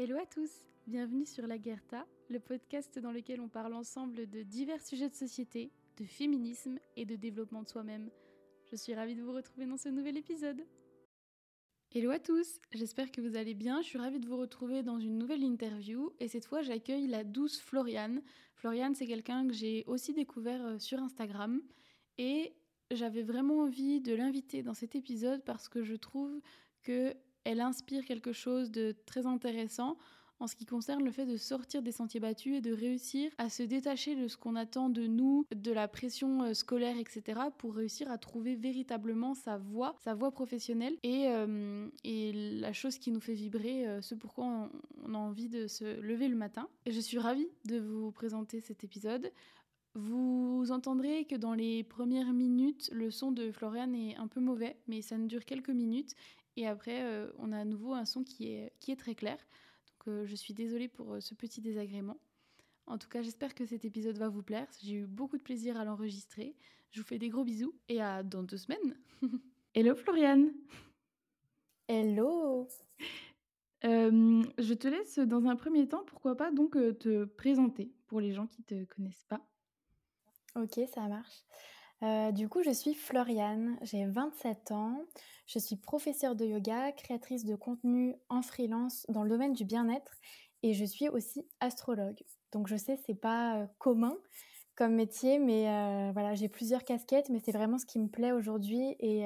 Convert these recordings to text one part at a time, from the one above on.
Hello à tous, bienvenue sur La Guerta, le podcast dans lequel on parle ensemble de divers sujets de société, de féminisme et de développement de soi-même. Je suis ravie de vous retrouver dans ce nouvel épisode. Hello à tous, j'espère que vous allez bien. Je suis ravie de vous retrouver dans une nouvelle interview et cette fois j'accueille la douce Floriane. Floriane, c'est quelqu'un que j'ai aussi découvert euh, sur Instagram et j'avais vraiment envie de l'inviter dans cet épisode parce que je trouve que elle inspire quelque chose de très intéressant en ce qui concerne le fait de sortir des sentiers battus et de réussir à se détacher de ce qu'on attend de nous, de la pression euh, scolaire, etc., pour réussir à trouver véritablement sa voie, sa voie professionnelle et, euh, la chose qui nous fait vibrer, euh, ce pourquoi on, a envie de se lever le matin. Je suis ravie de vous présenter cet épisode. Vous entendrez que dans les premières minutes, le son de Florian est un peu mauvais, mais ça ne dure quelques minutes et après, euh, on a à nouveau un son qui est, qui est très clair. Donc euh, je suis désolée pour euh, ce petit désagrément. En tout cas, j'espère que cet épisode va vous plaire. J'ai eu beaucoup de plaisir à l'enregistrer. Je vous fais des gros bisous et à dans deux semaines. Hello Floriane Hello Je te laisse dans un premier temps, pourquoi pas donc te présenter pour les gens qui ne te connaissent pas. Ok, ça marche. Euh, du coup, je suis Floriane, j'ai 27 ans, je suis professeure de yoga, créatrice de contenu en freelance dans le domaine du bien-être et je suis aussi astrologue. Donc je sais, c'est pas euh, commun comme métier, mais euh, voilà, j'ai plusieurs casquettes, mais c'est vraiment ce qui me plaît aujourd'hui et,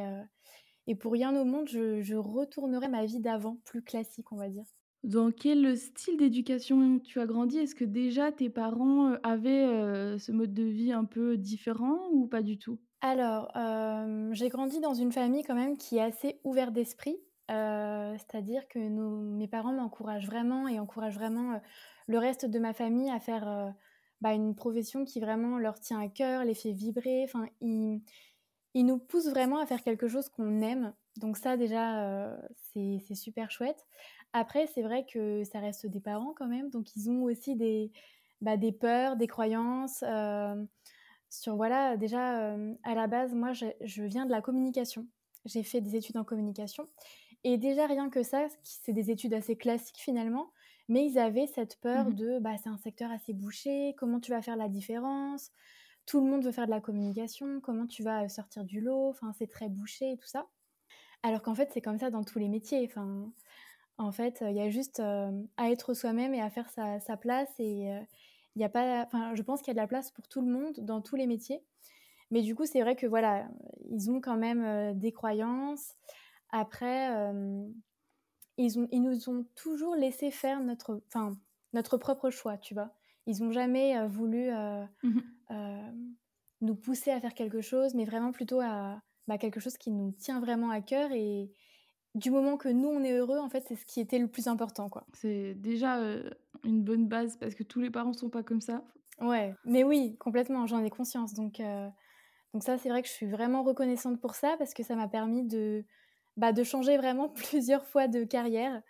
et pour rien au monde, je, je retournerai ma vie d'avant, plus classique, on va dire. Dans quel style d'éducation tu as grandi? Est-ce que déjà tes parents euh, avaient euh, ce mode de vie un peu différent ou pas du tout? Alors, euh, j'ai grandi dans une famille quand même qui est assez ouverte d'esprit. C'est-à-dire que mes parents m'encouragent vraiment et encouragent vraiment le reste de ma famille à faire bah, une profession qui vraiment leur tient à cœur, les fait vibrer. Enfin, ils nous poussent vraiment à faire quelque chose qu'on aime. Donc ça déjà, c'est super chouette. Après, c'est vrai que ça reste des parents quand même, donc ils ont aussi des, bah, des peurs, des croyances. Euh, sur voilà, déjà euh, à la base, moi, je, viens de la communication. J'ai fait des études en communication, et déjà rien que ça, c'est des études assez classiques finalement. Mais ils avaient cette peur mmh de, bah, c'est un secteur assez bouché. Comment tu vas faire la différence? Tout le monde veut faire de la communication. Comment tu vas sortir du lot? Enfin, c'est très bouché et tout ça. Alors qu'en fait, c'est comme ça dans tous les métiers. Enfin, en fait, il y a juste à être soi-même et à faire sa, place. Et il y a pas, enfin, je pense qu'il y a de la place pour tout le monde dans tous les métiers. Mais du coup, c'est vrai que voilà, ils ont quand même des croyances. Après, ils, ont, ils nous ont toujours laissé faire notre, enfin, notre propre choix, tu vois. Ils n'ont jamais voulu mmh nous pousser à faire quelque chose, mais vraiment plutôt à bah, quelque chose qui nous tient vraiment à cœur et, du moment que nous on est heureux, en fait, c'est ce qui était le plus important, quoi. C'est déjà euh, une bonne base parce que tous les parents sont pas comme ça. Ouais, mais oui, complètement, j'en ai conscience. Donc, euh, donc ça, c'est vrai que je suis vraiment reconnaissante pour ça parce que ça m'a permis de, bah, de changer vraiment plusieurs fois de carrière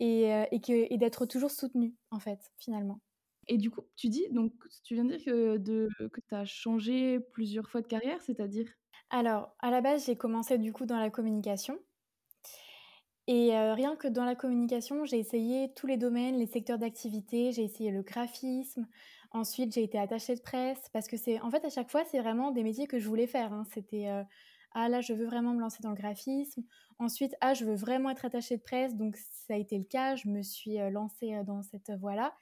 et, euh, et, que, et d'être toujours soutenue, en fait, finalement. Et du coup, tu dis, donc tu viens de dire que, de, que tu as changé plusieurs fois de carrière, c'est-à-dire? Alors, à la base, j'ai commencé du coup dans la communication. Et rien que dans la communication, j'ai essayé tous les domaines, les secteurs d'activité, j'ai essayé le graphisme. Ensuite, j'ai été attachée de presse parce que c'est en fait à chaque fois, c'est vraiment des métiers que je voulais faire. Hein. C'était ah là, je veux vraiment me lancer dans le graphisme. Ensuite, ah, je veux vraiment être attachée de presse. Donc ça a été le cas. Je me suis lancée dans cette voie-là.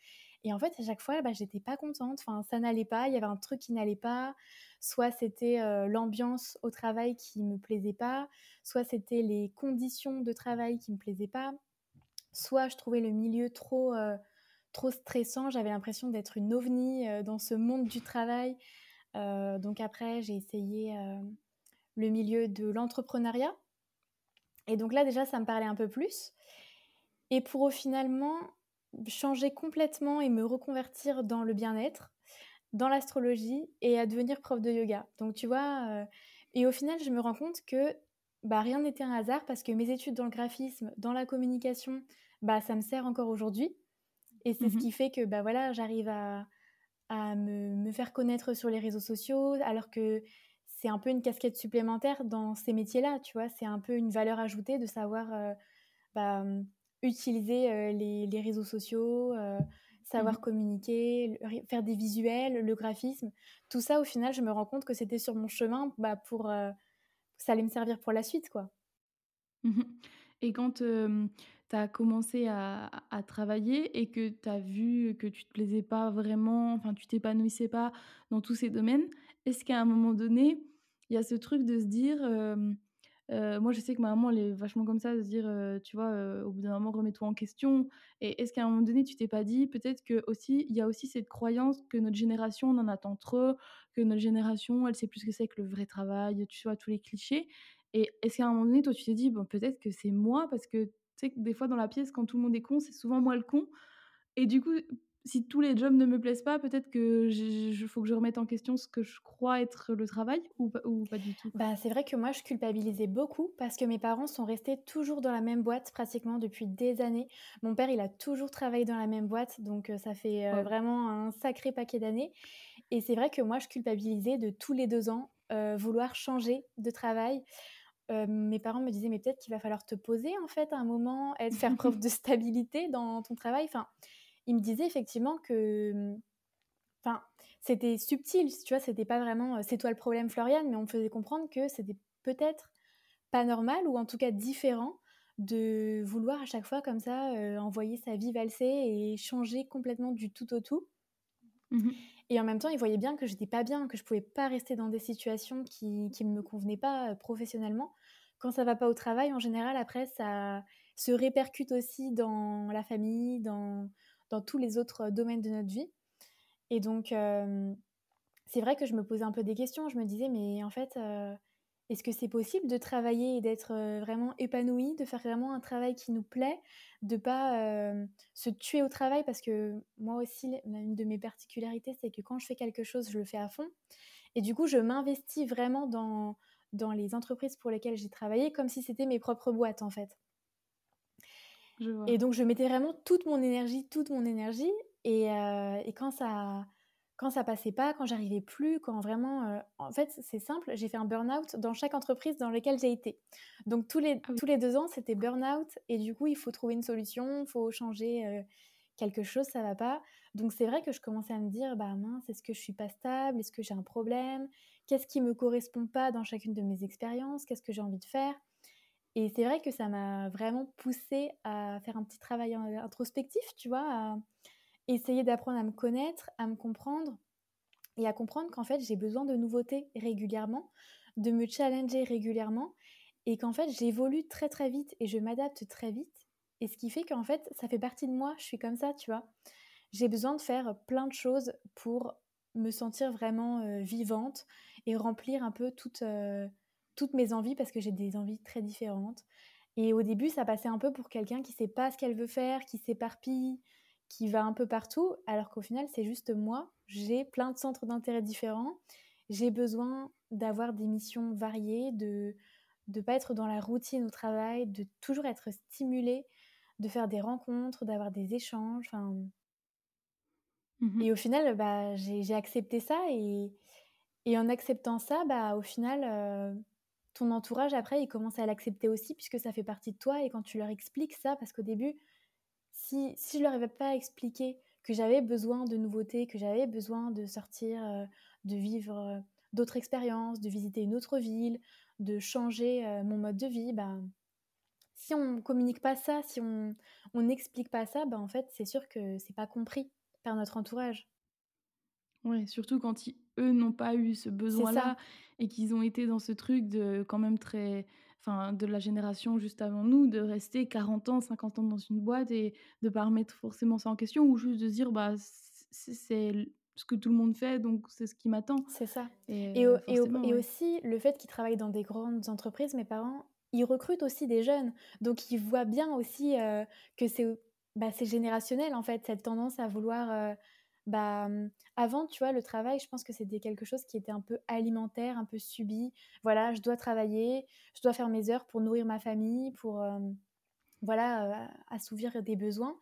Et en fait, à chaque fois, bah, j'étais pas contente. Enfin, ça n'allait pas. Il y avait un truc qui n'allait pas. Soit c'était l'ambiance au travail qui me plaisait pas. Soit c'était les conditions de travail qui me plaisaient pas. Soit je trouvais le milieu trop, trop stressant. J'avais l'impression d'être une ovni dans ce monde du travail. donc après, j'ai essayé le milieu de l'entrepreneuriat. Et donc là, déjà, ça me parlait un peu plus. Et pour finalement changer complètement et me reconvertir dans le bien-être, dans l'astrologie et à devenir prof de yoga. Donc tu vois, euh, et au final, je me rends compte que bah, rien n'était un hasard parce que mes études dans le graphisme, dans la communication, bah, ça me sert encore aujourd'hui. Et c'est ce mmh qui fait que bah, voilà, j'arrive à, à me, me, faire connaître sur les réseaux sociaux, alors que c'est un peu une casquette supplémentaire dans ces métiers-là, tu vois. C'est un peu une valeur ajoutée de savoir euh, bah, utiliser les, réseaux sociaux, savoir mmh communiquer, faire des visuels, le graphisme. Tout ça, au final, je me rends compte que c'était sur mon chemin bah, pour... ça allait me servir pour la suite, quoi. Mmh et quand tu as commencé à, travailler et que tu as vu que tu te plaisais pas vraiment, enfin tu t'épanouissais pas dans tous ces domaines, est-ce qu'à un moment donné, il y a ce truc de se dire, moi je sais que ma maman elle est vachement comme ça, de se dire, tu vois, au bout d'un moment remets-toi en question. Et est-ce qu'à un moment donné tu t'es pas dit, peut-être que aussi il y a aussi cette croyance que notre génération on en attend trop, que notre génération elle sait plus ce que c'est que le vrai travail, tu vois tous les clichés. Et est-ce qu'à un moment donné, toi, tu t'es dit, bon, peut-être que c'est moi, parce que tu sais que des fois dans la pièce, quand tout le monde est con, c'est souvent moi le con. Et du coup, si tous les jobs ne me plaisent pas, peut-être que il faut que je remette en question ce que je crois être le travail ou, ou pas du tout? Bah, C'est vrai que moi, je culpabilisais beaucoup parce que mes parents sont restés toujours dans la même boîte pratiquement depuis des années. Mon père, il a toujours travaillé dans la même boîte, donc ça fait vraiment un sacré paquet d'années. Et c'est vrai que moi, je culpabilisais de tous les deux ans vouloir changer de travail mes parents me disaient mais peut-être qu'il va falloir te poser en fait à un moment faire preuve de stabilité dans ton travail. Enfin, ils me disaient effectivement que, mmh, enfin, c'était subtil, tu vois, c'était pas vraiment c'est toi le problème Floriane, mais on me faisait comprendre que c'était peut-être pas normal ou en tout cas différent de vouloir à chaque fois comme ça envoyer sa vie valser et changer complètement du tout au tout. Mmh et en même temps, ils voyaient bien que j'étais pas bien, que je pouvais pas rester dans des situations qui ne me convenaient pas professionnellement quand ça va pas au travail, en général, après, ça se répercute aussi dans la famille, dans, dans tous les autres domaines de notre vie. Et donc, c'est vrai que je me posais un peu des questions. Je me disais, mais en fait, est-ce que c'est possible de travailler et d'être vraiment épanoui, de faire vraiment un travail qui nous plaît, de pas se tuer au travail? Parce que moi aussi, une de mes particularités, c'est que quand je fais quelque chose, je le fais à fond. Et du coup, je m'investis vraiment dans, dans les entreprises pour lesquelles j'ai travaillé comme si c'était mes propres boîtes en fait. Et donc je mettais vraiment toute mon énergie, toute mon énergie. Et, euh, et quand ça quand ça passait pas, quand j'arrivais plus, quand vraiment, euh, en fait, c'est simple, j'ai fait un burn-out dans chaque entreprise dans laquelle j'ai été. Donc tous les, ah tous les deux ans, c'était burn-out et du coup, il faut trouver une solution, il faut changer euh, quelque chose, ça va pas. Donc c'est vrai que je commençais à me dire, bah mince, est-ce que je suis pas stable, est-ce que j'ai un problème, qu'est-ce qui me correspond pas dans chacune de mes expériences, qu'est-ce que j'ai envie de faire? Et c'est vrai que ça m'a vraiment poussé à faire un petit travail introspectif, tu vois, à essayer d'apprendre à me connaître, à me comprendre et à comprendre qu'en fait j'ai besoin de nouveautés régulièrement, de me challenger régulièrement et qu'en fait j'évolue très très vite et je m'adapte très vite. Et ce qui fait qu'en fait ça fait partie de moi, je suis comme ça, tu vois. J'ai besoin de faire plein de choses pour me sentir vraiment vivante et remplir un peu toutes, toutes mes envies parce que j'ai des envies très différentes. Et au début, ça passait un peu pour quelqu'un qui sait pas ce qu'elle veut faire, qui s'éparpille, qui va un peu partout, alors qu'au final, c'est juste moi. J'ai plein de centres d'intérêt différents. J'ai besoin d'avoir des missions variées, de ne pas être dans la routine au travail, de toujours être stimulée, de faire des rencontres, d'avoir des échanges. Enfin, Mmh et au final, bah, j'ai accepté ça et, et, en acceptant ça, bah, au final, ton entourage, après, il commence à l'accepter aussi puisque ça fait partie de toi et quand tu leur expliques ça, parce qu'au début, si, si je leur avais pas expliqué que j'avais besoin de nouveautés, que j'avais besoin de sortir, de vivre d'autres expériences, de visiter une autre ville, de changer mon mode de vie, bah, si on communique pas ça, si on n'explique pas ça, bah, en fait, c'est sûr que c'est pas compris par notre entourage. Ouais, surtout quand eux n'ont pas eu ce besoin-là et qu'ils ont été dans ce truc de quand même très enfin de la génération juste avant nous de rester 40 ans, 50 ans dans une boîte et de pas remettre forcément ça en question ou juste de dire bah c'est ce que tout le monde fait donc c'est ce qui m'attend. C'est ça. Et, et, et, aussi le fait qu'ils travaillent dans des grandes entreprises, mes parents, ils recrutent aussi des jeunes donc ils voient bien aussi euh, que c'est bah, générationnel en fait, cette tendance à vouloir. Euh, bah, mmh, avant, tu vois, le travail, je pense que c'était quelque chose qui était un peu alimentaire, un peu subi. Voilà, je dois travailler, je dois faire mes heures pour nourrir ma famille, pour voilà, assouvir des besoins.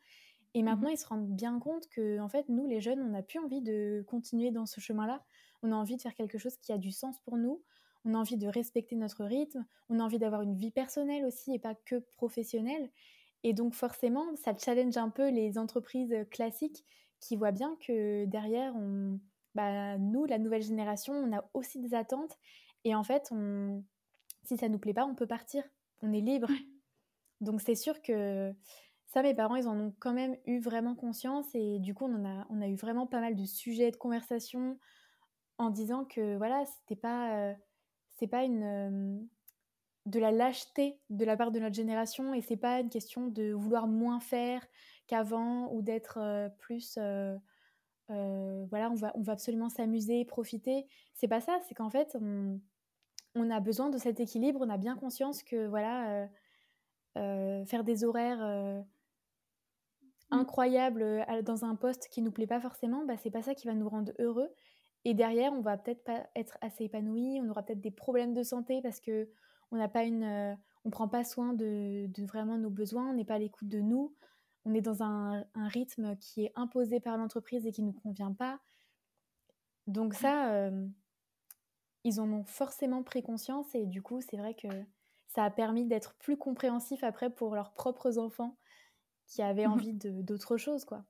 Et mmh maintenant, ils se rendent bien compte que, en fait, nous, les jeunes, on n'a plus envie de continuer dans ce chemin-là. On a envie de faire quelque chose qui a du sens pour nous. On a envie de respecter notre rythme. On a envie d'avoir une vie personnelle aussi et pas que professionnelle. Et donc forcément, ça challenge un peu les entreprises classiques qui voient bien que derrière, on, bah, nous, la nouvelle génération, on a aussi des attentes. Et en fait, on, si ça nous plaît pas, on peut partir. On est libre. Donc c'est sûr que ça, mes parents, ils en ont quand même eu vraiment conscience. Et du coup, on, a, on a eu vraiment pas mal de sujets de conversation en disant que voilà, c'était pas, euh, c'est pas une, euh, de la lâcheté de la part de notre génération et c'est pas une question de vouloir moins faire qu'avant ou d'être euh, plus voilà on va on va absolument s'amuser profiter. C'est pas ça c'est qu'en fait on, on, a besoin de cet équilibre on a bien conscience que voilà faire des horaires mmh. incroyables dans un poste qui nous plaît pas forcément bah c'est pas ça qui va nous rendre heureux. Et derrière, on va peut-être pas être assez épanoui, on aura peut-être des problèmes de santé parce que on n'a pas une, euh, on prend pas soin de, vraiment nos besoins, on n'est pas à l'écoute de nous, on est dans un, rythme qui est imposé par l'entreprise et qui nous convient pas. Donc ça, euh, ils en ont forcément pris conscience et du coup, c'est vrai que ça a permis d'être plus compréhensif après pour leurs propres enfants qui avaient envie d'autre chose, quoi.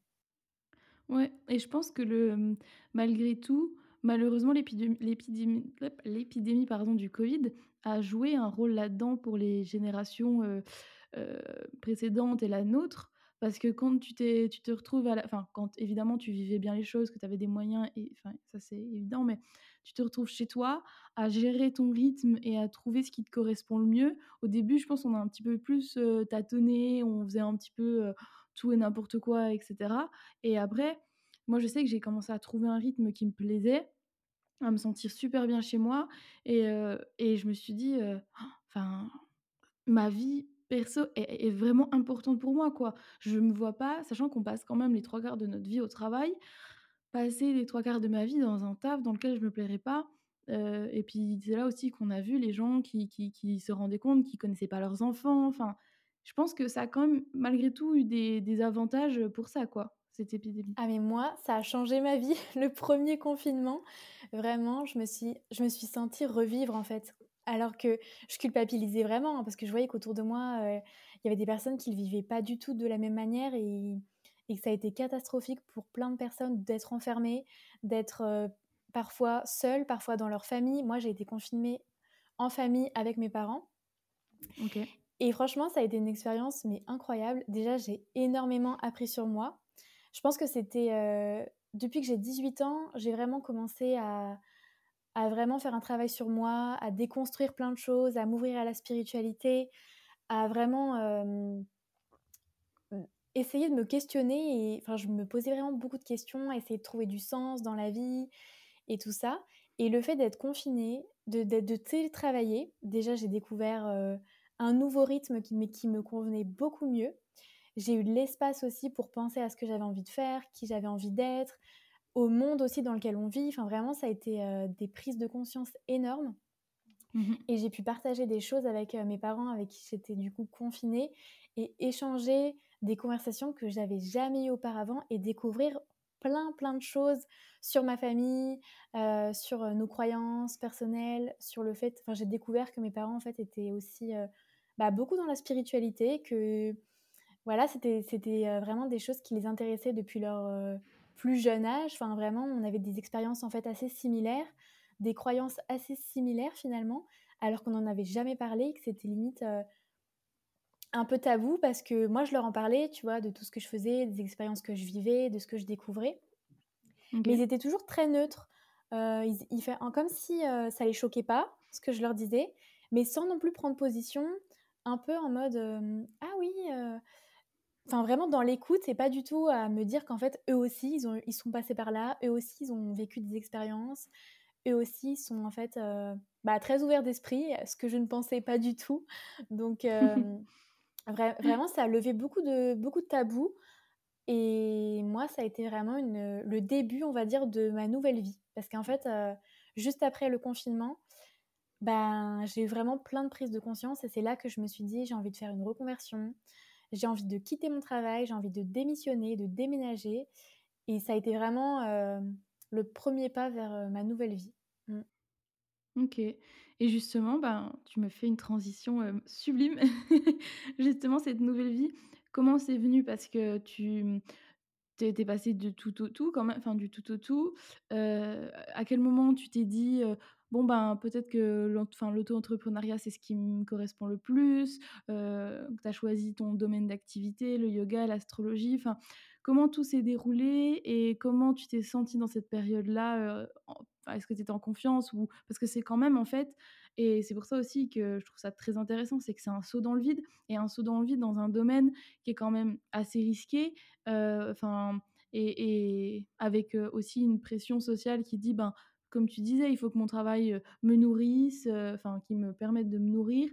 Ouais, et je pense que le, malgré tout, malheureusement, l'épidémie, pardon, du Covid a joué un rôle là-dedans pour les générations euh, euh, précédentes et la nôtre. Parce que quand tu, te retrouves à la. Enfin, quand évidemment tu vivais bien les choses, que tu avais des moyens, et enfin, ça c'est évident, mais tu te retrouves chez toi à gérer ton rythme et à trouver ce qui te correspond le mieux. Au début, je pense qu'on a un petit peu plus tâtonné, on faisait un petit peu tout et n'importe quoi, etc. Et après, moi, je sais que j'ai commencé à trouver un rythme qui me plaisait, à me sentir super bien chez moi. Et, et je me suis dit, enfin, ma vie perso est, vraiment importante pour moi, quoi. Je me vois pas, sachant qu'on passe quand même les trois quarts de notre vie au travail, passer les trois quarts de ma vie dans un taf dans lequel je me plairais pas. et puis c'est là aussi qu'on a vu les gens qui, qui, qui, se rendaient compte qu'ils connaissaient pas leurs enfants. Enfin, je pense que ça a quand même, malgré tout, eu des, des avantages pour ça, quoi, cette épidémie. Ah mais moi, ça a changé ma vie. Le premier confinement, vraiment, je me suis, je me suis sentie revivre en fait. Alors que je culpabilisais vraiment, hein, parce que je voyais qu'autour de moi, euh, il y avait des personnes qui ne vivaient pas du tout de la même manière et, et, que ça a été catastrophique pour plein de personnes d'être enfermées, d'être euh, parfois seules, parfois dans leur famille. Moi, j'ai été confinée en famille avec mes parents. Et franchement, ça a été une expérience mais incroyable. Déjà, j'ai énormément appris sur moi. Je pense que c'était euh, depuis que j'ai 18 ans, j'ai vraiment commencé à, à, vraiment faire un travail sur moi, à déconstruire plein de choses, à m'ouvrir à la spiritualité, à vraiment euh, essayer de me questionner. Et, enfin, je me posais vraiment beaucoup de questions, à essayer de trouver du sens dans la vie et tout ça. Et le fait d'être confinée, de, de, télétravailler, déjà j'ai découvert euh, un nouveau rythme qui, qui me convenait beaucoup mieux. J'ai eu de l'espace aussi pour penser à ce que j'avais envie de faire, qui j'avais envie d'être, au monde aussi dans lequel on vit. Enfin, vraiment, ça a été euh, des prises de conscience énormes. Mmh et j'ai pu partager des choses avec euh, mes parents avec qui j'étais du coup confinée et échanger des conversations que j'avais jamais eues auparavant et découvrir plein plein de choses sur ma famille, euh, sur nos croyances personnelles, sur le fait. Enfin, j'ai découvert que mes parents en fait étaient aussi bah, beaucoup dans la spiritualité, que voilà, c'était c'était vraiment des choses qui les intéressaient depuis leur plus jeune âge. Enfin, vraiment, on avait des expériences en fait assez similaires, des croyances assez similaires finalement, alors qu'on n'en avait jamais parlé, que c'était limite un peu tabou parce que moi, je leur en parlais, tu vois, de tout ce que je faisais, des expériences que je vivais, de ce que je découvrais. Mais ils étaient toujours très neutres. ils, ils fait, comme si ça les choquait pas, ce que je leur disais, mais sans non plus prendre position, un peu en mode Ah oui, enfin vraiment dans l'écoute et pas du tout à me dire qu'en fait eux aussi ils ont ils sont passés par là eux aussi ils ont vécu des expériences eux aussi sont en fait euh, bah, très ouverts d'esprit ce que je ne pensais pas du tout. Donc euh, vraiment ça a levé beaucoup de beaucoup de tabous et moi ça a été vraiment une, le début on va dire de ma nouvelle vie. Parce qu'en fait euh, juste après le confinement ben j'ai eu vraiment plein de prises de conscience et c'est là que je me suis dit j'ai envie de faire une reconversion j'ai envie de quitter mon travail, j'ai envie de démissionner, de déménager. Et ça a été vraiment euh, le premier pas vers euh, ma nouvelle vie. Mm. Ok. Et justement, ben, tu me fais une transition euh, sublime. justement, cette nouvelle vie, comment c'est venu? Parce que tu tu passé de tout au tout quand même, enfin du tout au tout. à quel moment tu t'es dit bon ben peut-être que l'auto-entrepreneuriat c'est ce qui me correspond le plus, euh, tu as choisi ton domaine d'activité, le yoga, l'astrologie, enfin comment tout s'est déroulé et comment tu t'es sentie dans cette période-là Est-ce que tu étais en confiance ou parce que c'est quand même en fait et c'est pour ça aussi que je trouve ça très intéressant, c'est que c'est un saut dans le vide et un saut dans le vide dans un domaine qui est quand même assez risqué. Enfin et, avec aussi une pression sociale qui dit ben comme tu disais, il faut que mon travail me nourrisse, enfin, qui me permette de me nourrir,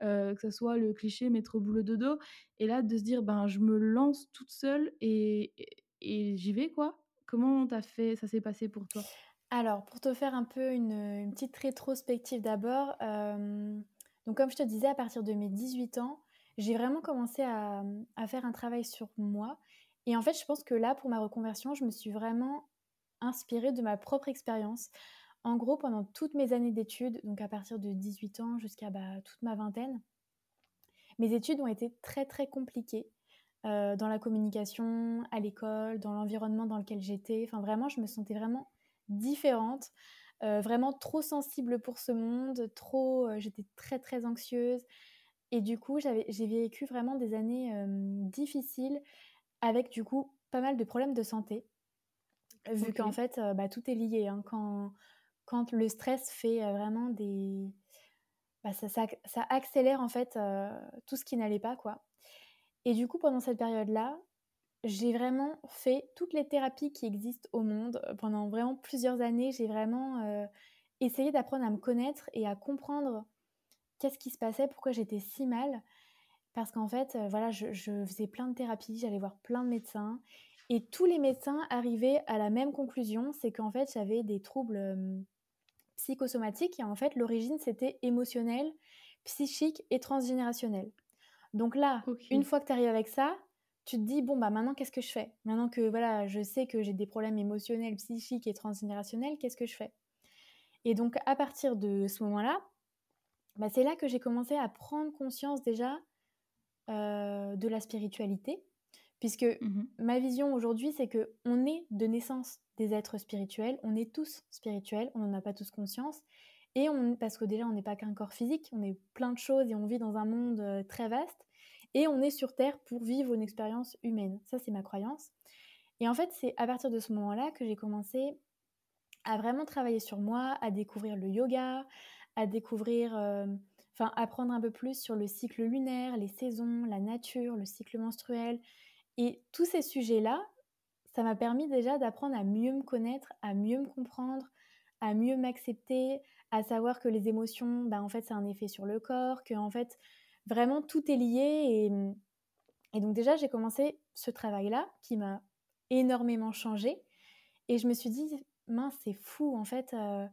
que ce soit le cliché métro boulot dodo. Et là, de se dire, ben, je me lance toute seule et, et, j'y vais, quoi. Comment t'as fait, ça s'est passé pour toi? Alors, pour te faire un peu une, petite rétrospective d'abord, donc comme je te disais, à partir de mes 18 ans, j'ai vraiment commencé à, à, faire un travail sur moi. Et en fait, je pense que là, pour ma reconversion, je me suis vraiment inspirée de ma propre expérience. En gros, pendant toutes mes années d'études, donc à partir de 18 ans jusqu'à bah, toute ma vingtaine, mes études ont été très très compliquées euh, dans la communication, à l'école, dans l'environnement dans lequel j'étais. Enfin, vraiment, je me sentais vraiment différente, euh, vraiment trop sensible pour ce monde, trop, euh, j'étais très très anxieuse. Et du coup, j'ai vécu vraiment des années difficiles avec du coup pas mal de problèmes de santé vu qu'en fait, euh, bah, tout est lié. Hein. Quand, quand le stress fait euh, vraiment des... Bah, ça, ça, accélère en fait euh, tout ce qui n'allait pas, quoi. Et du coup, pendant cette période-là, j'ai vraiment fait toutes les thérapies qui existent au monde. Pendant vraiment plusieurs années, j'ai vraiment essayé d'apprendre à me connaître et à comprendre qu'est-ce qui se passait, pourquoi j'étais si mal. Parce qu'en fait, voilà, je, je, faisais plein de thérapies, j'allais voir plein de médecins. Et tous les médecins arrivaient à la même conclusion, c'est qu'en fait j'avais des troubles psychosomatiques et en fait l'origine c'était émotionnel, psychique et transgénérationnel. Donc là, une fois que tu arrives avec ça, tu te dis bon bah maintenant qu'est-ce que je fais? Maintenant que voilà, je sais que j'ai des problèmes émotionnels, psychiques et transgénérationnels, qu'est-ce que je fais? Et donc à partir de ce moment-là, bah, c'est là que j'ai commencé à prendre conscience déjà euh, de la spiritualité Puisque mmh ma vision aujourd'hui, c'est que on est de naissance des êtres spirituels, on est tous spirituels, on n'en a pas tous conscience. Et on, parce que déjà, on n'est pas qu'un corps physique, on est plein de choses et on vit dans un monde très vaste. Et on est sur Terre pour vivre une expérience humaine. Ça, c'est ma croyance. Et en fait, c'est à partir de ce moment-là que j'ai commencé à vraiment travailler sur moi, à découvrir le yoga, à découvrir, enfin, apprendre un peu plus sur le cycle lunaire, les saisons, la nature, le cycle menstruel, et tous ces sujets-là, ça m'a permis déjà d'apprendre à mieux me connaître, à mieux me comprendre, à mieux m'accepter, à savoir que les émotions, bah, en fait, c'est un effet sur le corps, que en fait, vraiment tout est lié. Et, donc déjà, j'ai commencé ce travail-là qui m'a énormément changé. Et je me suis dit, mince, c'est fou, en fait, euh,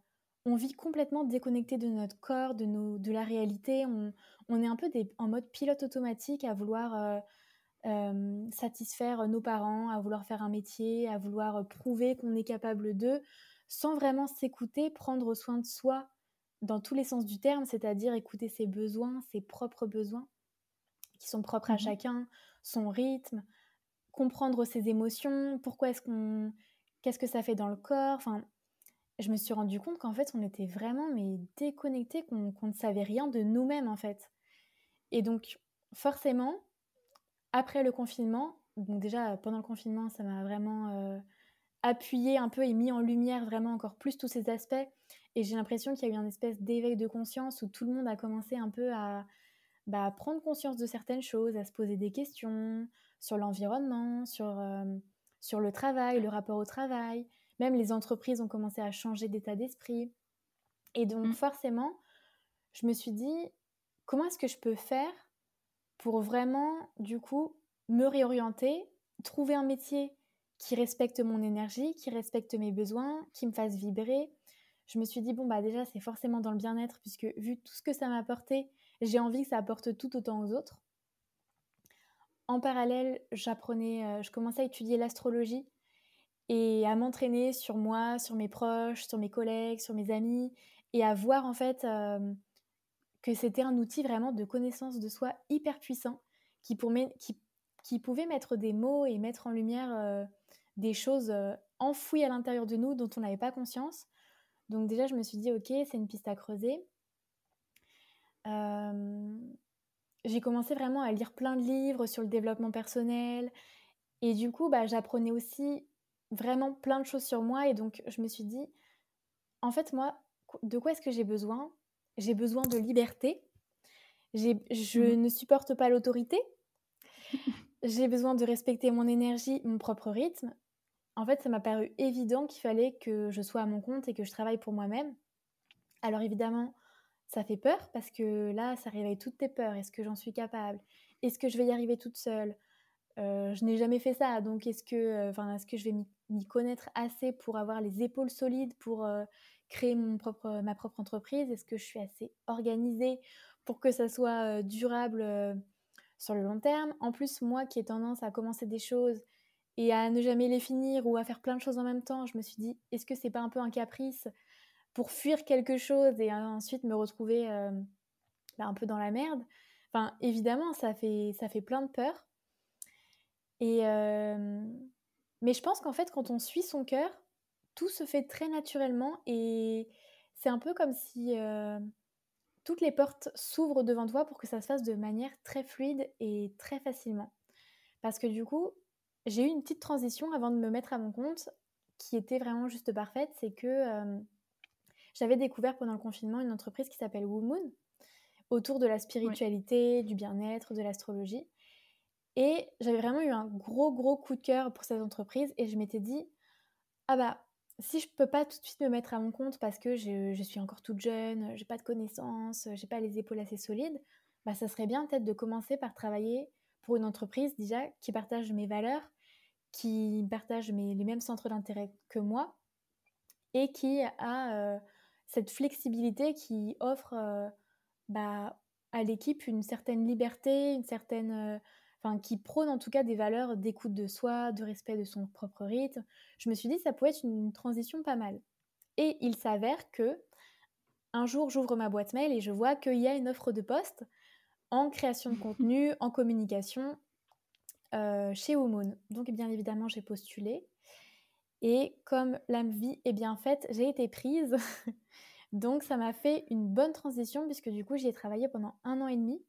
on vit complètement déconnecté de notre corps, de, nos, de la réalité. On, est un peu en mode pilote automatique à vouloir... Euh, euh, satisfaire nos parents, à vouloir faire un métier, à vouloir prouver qu'on est capable d'eux, sans vraiment s'écouter, prendre soin de soi dans tous les sens du terme, c'est-à-dire écouter ses besoins, ses propres besoins, qui sont propres à mmh chacun, son rythme, comprendre ses émotions, pourquoi est-ce qu'on, qu'est-ce que ça fait dans le corps. Enfin, je me suis rendu compte qu'en fait, on était vraiment mais déconnectés, qu'on ne savait rien de nous-mêmes en fait. Et donc, forcément, après le confinement, donc déjà pendant le confinement, ça m'a vraiment euh, appuyé un peu et mis en lumière vraiment encore plus tous ces aspects. Et j'ai l'impression qu'il y a eu un espèce d'éveil de conscience où tout le monde a commencé un peu à bah, prendre conscience de certaines choses, à se poser des questions sur l'environnement, sur, euh, sur le travail, le rapport au travail. Même les entreprises ont commencé à changer d'état d'esprit. Et donc mmh. forcément, je me suis dit, comment est-ce que je peux faire pour vraiment, du coup, me réorienter, trouver un métier qui respecte mon énergie, qui respecte mes besoins, qui me fasse vibrer. Je me suis dit, bon, bah déjà, c'est forcément dans le bien-être, puisque vu tout ce que ça m'a apporté, j'ai envie que ça apporte tout autant aux autres. En parallèle, j'apprenais, euh, je commençais à étudier l'astrologie et à m'entraîner sur moi, sur mes proches, sur mes collègues, sur mes amis, et à voir en fait euh, que c'était un outil vraiment de connaissance de soi hyper puissant qui, pouvait mettre des mots et mettre en lumière des choses enfouies à l'intérieur de nous dont on n'avait pas conscience. Donc déjà, je me suis dit, ok, c'est une piste à creuser. j'ai commencé vraiment à lire plein de livres sur le développement personnel. Et du coup, bah, j'apprenais aussi vraiment plein de choses sur moi. Et donc, je me suis dit, en fait, moi, de quoi est-ce que j'ai besoin? J'ai besoin de liberté. Je mmh ne supporte pas l'autorité. j'ai besoin de respecter mon énergie, mon propre rythme. En fait, ça m'a paru évident qu'il fallait que je sois à mon compte et que je travaille pour moi-même. Alors évidemment, ça fait peur parce que là, ça réveille toutes tes peurs. Est-ce que j'en suis capable? Est-ce que je vais y arriver toute seule? Euh, Je n'ai jamais fait ça, donc est-ce que, euh, est-ce que je vais m'y connaître assez pour avoir les épaules solides pour euh, créer mon propre, ma propre entreprise? Est-ce que je suis assez organisée pour que ça soit durable sur le long terme? En plus, moi qui ai tendance à commencer des choses et à ne jamais les finir ou à faire plein de choses en même temps, je me suis dit, est-ce que c'est pas un peu un caprice pour fuir quelque chose et ensuite me retrouver bah, un peu dans la merde? Enfin, évidemment, ça fait, ça fait plein de peur. Et mais je pense qu'en fait, quand on suit son cœur, tout se fait très naturellement et c'est un peu comme si toutes les portes s'ouvrent devant toi pour que ça se fasse de manière très fluide et très facilement. Parce que du coup, j'ai eu une petite transition avant de me mettre à mon compte qui était vraiment juste parfaite. C'est que j'avais découvert pendant le confinement une entreprise qui s'appelle Womoon autour de la spiritualité, du bien-être, de l'astrologie. Et j'avais vraiment eu un gros, gros coup de cœur pour cette entreprise et je m'étais dit, ah bah, si je peux pas tout de suite me mettre à mon compte parce que je, suis encore toute jeune, j'ai pas de connaissances, j'ai pas les épaules assez solides, bah ça serait bien peut-être de commencer par travailler pour une entreprise déjà qui partage mes valeurs, qui partage mes, les mêmes centres d'intérêt que moi et qui a euh, cette flexibilité qui offre euh, bah, à l'équipe une certaine liberté, une certaine qui prône en tout cas des valeurs d'écoute de soi, de respect de son propre rythme. Je me suis dit que ça pouvait être une transition pas mal. Et il s'avère que un jour j'ouvre ma boîte mail et je vois qu'il y a une offre de poste en création de contenu, en communication euh, chez Womoon. Donc bien évidemment j'ai postulé. Et comme la vie est bien faite, j'ai été prise. Donc ça m'a fait une bonne transition puisque du coup j'y ai travaillé pendant un an et demi.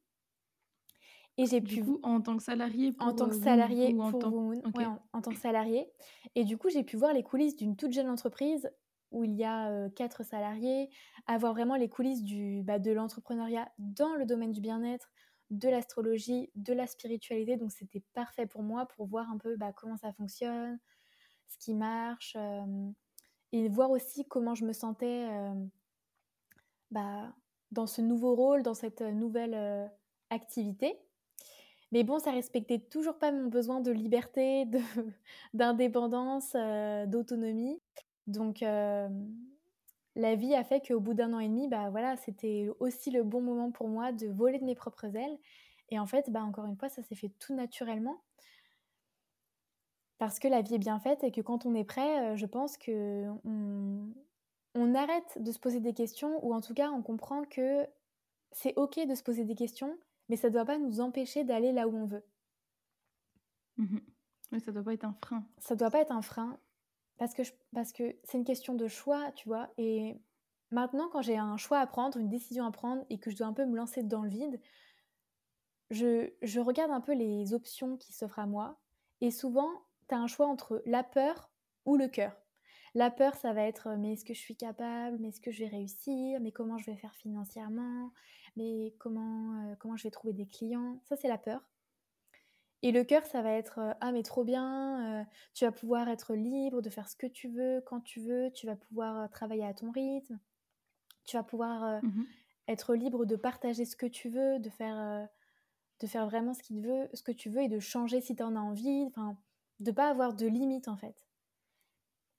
Et j'ai pu. Coup, en tant que salarié En tant que euh, salarié en, tant que salarié. Et du coup, j'ai pu voir les coulisses d'une toute jeune entreprise où il y a euh, quatre salariés, avoir vraiment les coulisses du, bah, de l'entrepreneuriat dans le domaine du bien-être, de l'astrologie, de la spiritualité. Donc, c'était parfait pour moi pour voir un peu bah, comment ça fonctionne, ce qui marche, euh, et voir aussi comment je me sentais bah, dans ce nouveau rôle, dans cette nouvelle activité. Mais bon, ça respectait toujours pas mon besoin de liberté, d'indépendance, euh, d'autonomie. Donc, la vie a fait qu'au bout d'un an et demi, bah voilà, c'était aussi le bon moment pour moi de voler de mes propres ailes. Et en fait, bah encore une fois, ça s'est fait tout naturellement. Parce que la vie est bien faite et que quand on est prêt, euh, je pense que on arrête de se poser des questions ou en tout cas on comprend que c'est ok de se poser des questions mais ça ne doit pas nous empêcher d'aller là où on veut. Mmh oui, ça ne doit pas être un frein. Ça ne doit pas être un frein parce que, parce que c'est une question de choix, tu vois. Et maintenant, quand j'ai un choix à prendre, une décision à prendre et que je dois un peu me lancer dans le vide, je, je regarde un peu les options qui s'offrent à moi. Et souvent, tu as un choix entre la peur ou le cœur. La peur, ça va être mais est-ce que je suis capable? Mais est-ce que je vais réussir? Mais comment je vais faire financièrement? Mais comment, euh, comment je vais trouver des clients? Ça, c'est la peur. Et le cœur, ça va être euh, ah mais trop bien, euh, tu vas pouvoir être libre de faire ce que tu veux, quand tu veux, tu vas pouvoir travailler à ton rythme, tu vas pouvoir mmh être libre de partager ce que tu veux, de faire, de faire vraiment ce, qu'il veut, ce que tu veux et de changer si tu en as envie, enfin, de pas avoir de limites en fait.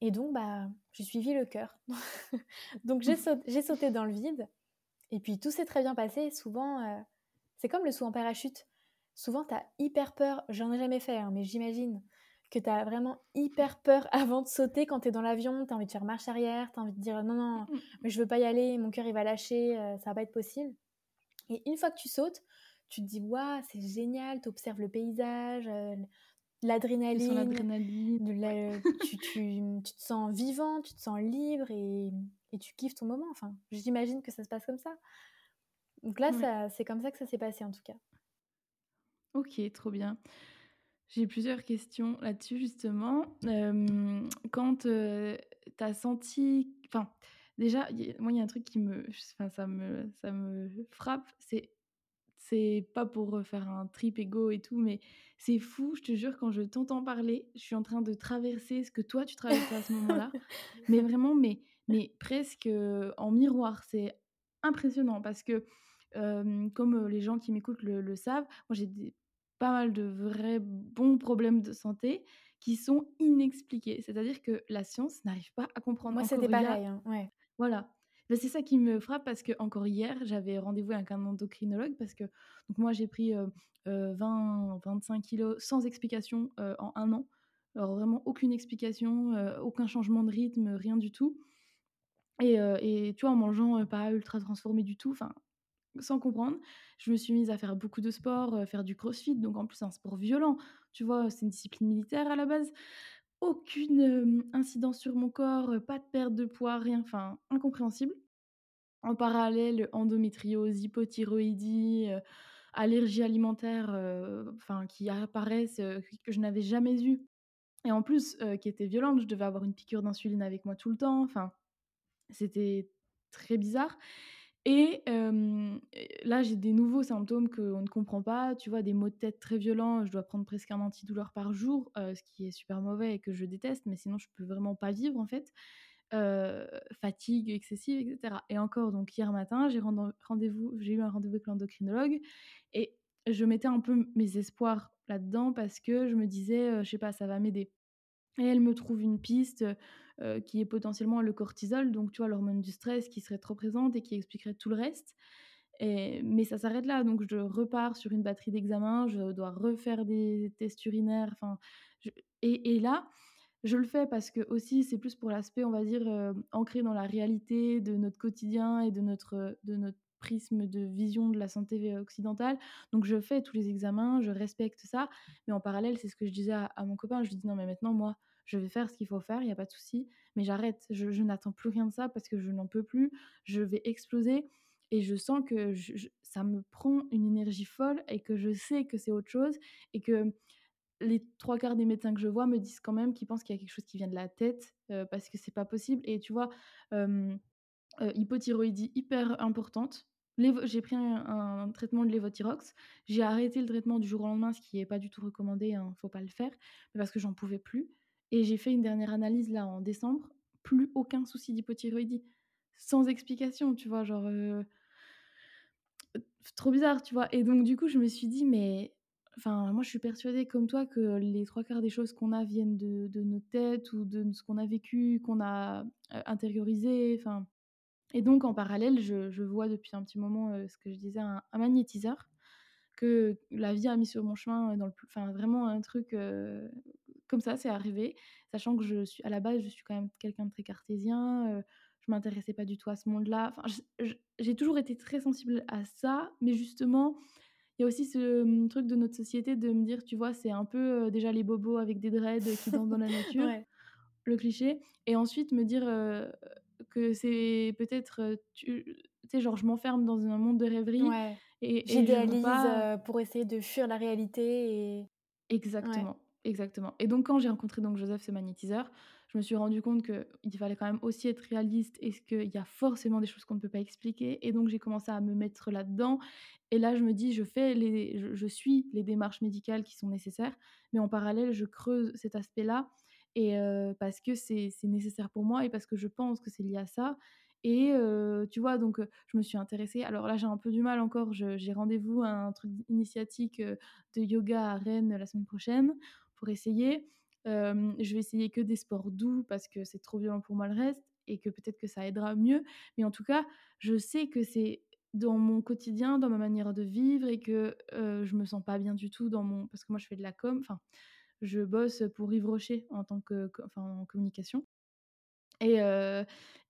Et donc, bah, j'ai suivi le cœur. donc, j'ai sauté, dans le vide. Et puis, tout s'est très bien passé. Souvent, euh, c'est comme le saut en parachute. Souvent, tu as hyper peur. J'en ai jamais fait, hein, mais j'imagine que tu as vraiment hyper peur avant de sauter quand tu es dans l'avion. Tu as envie de faire marche arrière. Tu as envie de dire non, non, mmh. mais je veux pas y aller. Mon cœur, il va lâcher. Euh, ça va pas être possible. Et une fois que tu sautes, tu te dis, waouh, c'est génial, tu observes le paysage, euh, l'adrénaline. l'adrénaline. tu, tu, tu, te sens vivant, tu te sens libre et, et tu kiffes ton moment. Enfin, j'imagine que ça se passe comme ça. Donc là, c'est comme ça que ça s'est passé en tout cas. Ok, trop bien. J'ai plusieurs questions là-dessus justement. quand tu as senti... Enfin, déjà, moi, il y a un truc qui me... Enfin, ça me, ça me frappe, c'est c'est pas pour faire un trip égo et tout, mais c'est fou, je te jure, quand je t'entends parler, je suis en train de traverser ce que toi tu traversais à ce moment-là. mais vraiment, mais, mais presque en miroir. C'est impressionnant parce que, comme les gens qui m'écoutent le, savent, moi j'ai pas mal de vrais bons problèmes de santé qui sont inexpliqués. C'est-à-dire que la science n'arrive pas à comprendre. Moi, c'était pareil. Hein, ouais. Voilà. C'est ça qui me frappe parce que encore hier, j'avais rendez-vous avec un endocrinologue parce que donc moi j'ai pris 20, 25 kilos sans explication en un an. Alors vraiment aucune explication, aucun changement de rythme, rien du tout. Et, et tu vois, en mangeant pas ultra transformé du tout, enfin sans comprendre, je me suis mise à faire beaucoup de sport, faire du crossfit, donc en plus un sport violent. Tu vois, c'est une discipline militaire à la base aucune incidence sur mon corps, pas de perte de poids, rien, enfin incompréhensible. En parallèle, endométriose, hypothyroïdie, allergies alimentaires, enfin qui apparaissent, que je n'avais jamais eues et en plus qui étaient violentes. Je devais avoir une piqûre d'insuline avec moi tout le temps, enfin c'était très bizarre et là, j'ai des nouveaux symptômes qu'on ne comprend pas. Tu vois, des maux de tête très violents. Je dois prendre presque un antidouleur par jour, ce qui est super mauvais et que je déteste. Mais sinon, je peux vraiment pas vivre en fait. fatigue excessive, etc. Et encore, donc hier matin, j'ai rendez-vous, j'ai eu un rendez-vous avec l'endocrinologue et je mettais un peu mes espoirs là-dedans parce que je me disais, je sais pas, ça va m'aider. Et elle me trouve une piste euh, qui est potentiellement le cortisol, donc tu vois, l'hormone du stress qui serait trop présente et qui expliquerait tout le reste. Mais ça s'arrête là, donc je repars sur une batterie d'examen, je dois refaire des tests urinaires, et, là, je le fais parce que aussi c'est plus pour l'aspect, on va dire, euh, ancré dans la réalité de notre quotidien et de notre, de notre prisme de vision de la santé occidentale. Donc je fais tous les examens, je respecte ça, mais en parallèle, c'est ce que je disais à, à mon copain, je lui dis non mais maintenant moi, je vais faire ce qu'il faut faire, il n'y a pas de souci, mais j'arrête, je, n'attends plus rien de ça parce que je n'en peux plus, je vais exploser et je sens que ça me prend une énergie folle et que je sais que c'est autre chose et que les trois quarts des médecins que je vois me disent quand même qu'ils pensent qu'il y a quelque chose qui vient de la tête euh, parce que c'est pas possible et tu vois hypothyroïdie hyper importante j'ai pris un, traitement de lévothyrox. J'ai arrêté le traitement du jour au lendemain, ce qui n'est pas du tout recommandé, hein, faut pas le faire, parce que j'en pouvais plus. Et j'ai fait une dernière analyse là en décembre, plus aucun souci d'hypothyroïdie, sans explication, tu vois, genre trop bizarre, tu vois. Et donc du coup, je me suis dit, mais enfin, moi je suis persuadée comme toi que les trois quarts des choses qu'on a viennent de, de nos têtes ou de ce qu'on a vécu, qu'on a intériorisé, enfin. Et donc en parallèle, je, vois depuis un petit moment ce que je disais, un, magnétiseur que la vie a mis sur mon chemin dans le enfin vraiment un truc comme ça, c'est arrivé, sachant que je suis à la base, je suis quand même quelqu'un de très cartésien. Euh, je m'intéressais pas du tout à ce monde-là. Enfin, j'ai toujours été très sensible à ça, mais justement, il y a aussi ce hum, truc de notre société de me dire, tu vois, c'est un peu euh, déjà les bobos avec des dreads qui dansent dans la nature, le cliché, et ensuite me dire euh, que c'est peut-être, tu sais, genre je m'enferme dans un monde de rêverie. Et, J'idéalise pour essayer de fuir la réalité. Et... Exactement. Exactement. Et donc, quand j'ai rencontré donc Joseph, ce magnétiseur, je me suis rendu compte qu'il fallait quand même aussi être réaliste et qu'il y a forcément des choses qu'on ne peut pas expliquer. Et donc, j'ai commencé à me mettre là-dedans. Et là, je me dis, je, fais les, je, suis les démarches médicales qui sont nécessaires, mais en parallèle, je creuse cet aspect-là. Et euh, parce que c'est nécessaire pour moi et parce que je pense que c'est lié à ça. Et tu vois, donc je me suis intéressée. Alors là, j'ai un peu du mal encore. J'ai rendez-vous à un truc initiatique de yoga à Rennes la semaine prochaine pour essayer. je vais essayer que des sports doux parce que c'est trop violent pour moi le reste et que peut-être que ça aidera mieux. Mais en tout cas, je sais que c'est dans mon quotidien, dans ma manière de vivre et que je me sens pas bien du tout dans mon parce que moi je fais de la com, enfin je bosse pour Yves Rocher en tant que enfin en communication. Et, euh,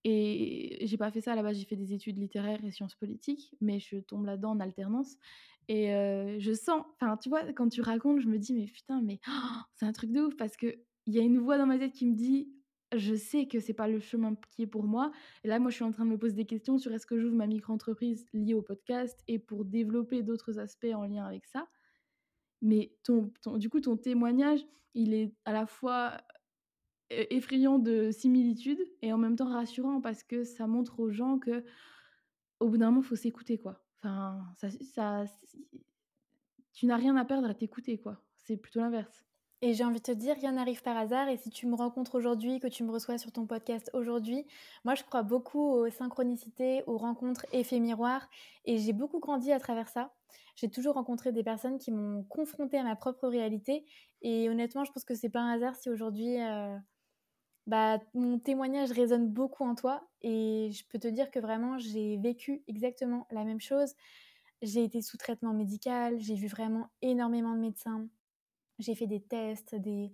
et j'ai pas fait ça à la base, j'ai fait des études littéraires et sciences politiques, mais je tombe là-dedans en alternance. Et je sens, enfin, tu vois, quand tu racontes, je me dis, mais putain, mais c'est un truc de ouf parce qu'il y a une voix dans ma tête qui me dit, je sais que c'est pas le chemin qui est pour moi. Et là, moi, je suis en train de me poser des questions sur est-ce que j'ouvre ma micro-entreprise liée au podcast et pour développer d'autres aspects en lien avec ça. Mais ton, du coup, ton témoignage, il est à la fois effrayant de similitude et en même temps rassurant parce que ça montre aux gens que au bout d'un moment, il faut s'écouter, quoi. Enfin, ça, tu n'as rien à perdre à t'écouter, quoi. C'est plutôt l'inverse. Et j'ai envie de te dire, rien n'arrive par hasard. Et si tu me rencontres aujourd'hui, que tu me reçois sur ton podcast aujourd'hui, moi je crois beaucoup aux synchronicités, aux rencontres effets miroirs. Et j'ai beaucoup grandi à travers ça. J'ai toujours rencontré des personnes qui m'ont confrontée à ma propre réalité. Et honnêtement, je pense que c'est pas un hasard si aujourd'hui euh, bah, mon témoignage résonne beaucoup en toi. Et je peux te dire que vraiment, j'ai vécu exactement la même chose. J'ai été sous traitement médical, j'ai vu vraiment énormément de médecins j'ai fait des tests, des,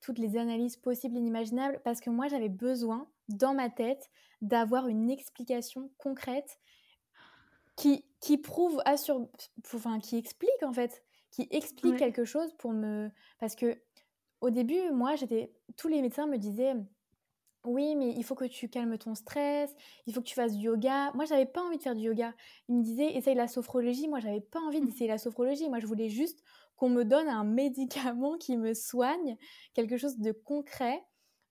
toutes les analyses possibles et inimaginables, parce que moi, j'avais besoin, dans ma tête, d'avoir une explication concrète qui, qui prouve, assure, enfin, qui explique, en fait, qui explique quelque chose pour me... Parce que au début, moi, j'étais... Tous les médecins me disaient... Oui, mais il faut que tu calmes ton stress, il faut que tu fasses du yoga. Moi, j'avais pas envie de faire du yoga. Ils me disaient, essaye la sophrologie. Moi, j'avais pas envie d'essayer la sophrologie. Moi, je voulais juste qu'on me donne un médicament qui me soigne, quelque chose de concret,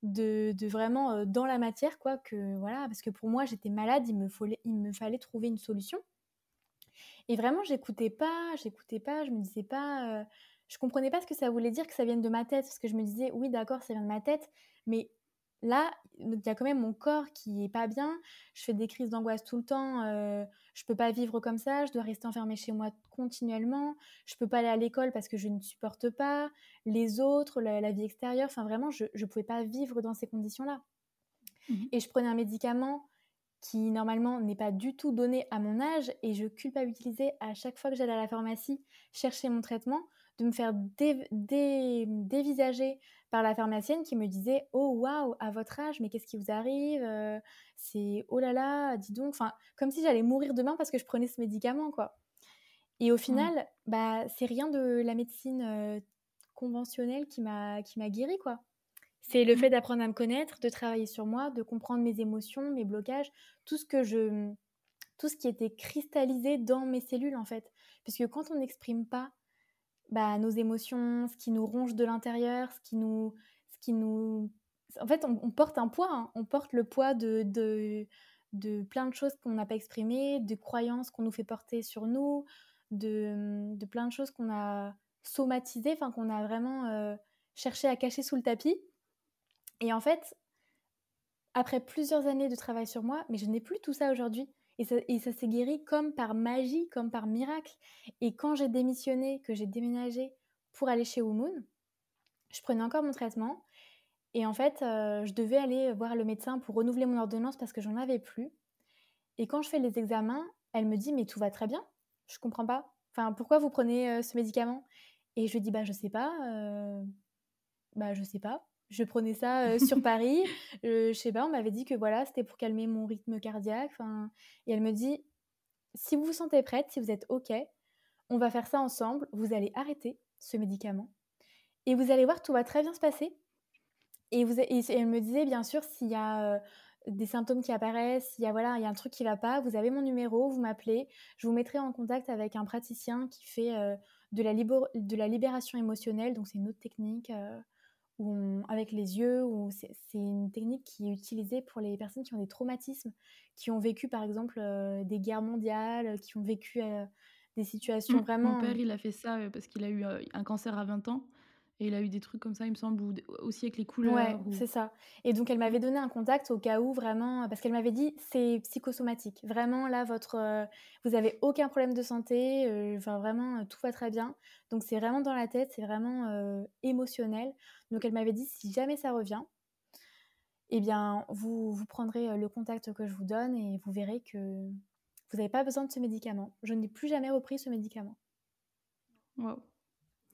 de, vraiment euh, dans la matière, quoi, que voilà, parce que pour moi j'étais malade, il me, fallait, il me fallait trouver une solution. Et vraiment, j'écoutais pas, j'écoutais pas, je me disais pas, euh, je comprenais pas ce que ça voulait dire que ça vienne de ma tête, parce que je me disais, oui, d'accord, ça vient de ma tête, mais là, il y a quand même mon corps qui est pas bien. Je fais des crises d'angoisse tout le temps. Euh, je peux pas vivre comme ça. Je dois rester enfermée chez moi continuellement. Je peux pas aller à l'école parce que je ne supporte pas les autres, la, vie extérieure. Enfin, vraiment, je ne pouvais pas vivre dans ces conditions-là. Mmh et je prenais un médicament qui normalement n'est pas du tout donné à mon âge et je culpabilisais à chaque fois que j'allais à la pharmacie chercher mon traitement de me faire dévisager par la pharmacienne qui me disait Oh waouh, à votre âge, mais qu'est-ce qui vous arrive euh, C'est oh là là, dis donc. Enfin, comme si j'allais mourir demain parce que je prenais ce médicament, quoi. Et au mmh. final, bah, c'est rien de la médecine euh, conventionnelle qui m'a guéri, quoi. C'est le mmh. fait d'apprendre à me connaître, de travailler sur moi, de comprendre mes émotions, mes blocages, tout ce que je tout ce qui était cristallisé dans mes cellules en fait. Puisque quand on n'exprime pas bah, nos émotions, ce qui nous ronge de l'intérieur, ce qui nous, ce qui nous, en fait, on, porte un poids, hein. on porte le poids de, de, de plein de choses qu'on n'a pas exprimées, de croyances qu'on nous fait porter sur nous, de, de plein de choses qu'on a somatisées, enfin qu'on a vraiment euh, cherché à cacher sous le tapis. Et en fait, après plusieurs années de travail sur moi, mais je n'ai plus tout ça aujourd'hui. Et ça, s'est guéri comme par magie, comme par miracle. Et quand j'ai démissionné, que j'ai déménagé pour aller chez Wumoon, je prenais encore mon traitement. Et en fait, euh, je devais aller voir le médecin pour renouveler mon ordonnance parce que j'en avais plus. Et quand je fais les examens, elle me dit Mais tout va très bien. Je comprends pas. Enfin, pourquoi vous prenez euh, ce médicament? Et je lui dis Bah, je sais pas. Euh... Bah, je sais pas je prenais ça euh, sur Paris. Je, je sais pas, on m'avait dit que voilà, c'était pour calmer mon rythme cardiaque. Et elle me dit, si vous vous sentez prête, si vous êtes OK, on va faire ça ensemble. Vous allez arrêter ce médicament. Et vous allez voir, tout va très bien se passer. Et, vous, et elle me disait, bien sûr, s'il y a euh, des symptômes qui apparaissent, s'il y a, voilà, il y a un truc qui va pas, vous avez mon numéro, vous m'appelez. Je vous mettrai en contact avec un praticien qui fait euh, de, la de la libération émotionnelle. Donc, c'est une autre technique avec les yeux, c'est une technique qui est utilisée pour les personnes qui ont des traumatismes, qui ont vécu par exemple euh, des guerres mondiales, qui ont vécu euh, des situations vraiment... Mon père, il a fait ça euh, parce qu'il a eu un cancer à 20 ans. Et il a eu des trucs comme ça, il me semble, aussi avec les couleurs. Ouais, c'est ça. Et donc, elle m'avait donné un contact au cas où vraiment, parce qu'elle m'avait dit, c'est psychosomatique. Vraiment, là, votre, euh, vous avez aucun problème de santé. Euh, enfin, vraiment, euh, tout va très bien. Donc, c'est vraiment dans la tête, c'est vraiment émotionnel. Donc, elle m'avait dit, si jamais ça revient, eh bien, vous, vous prendrez le contact que je vous donne et vous verrez que vous n'avez pas besoin de ce médicament. Je n'ai plus jamais repris ce médicament. Wow.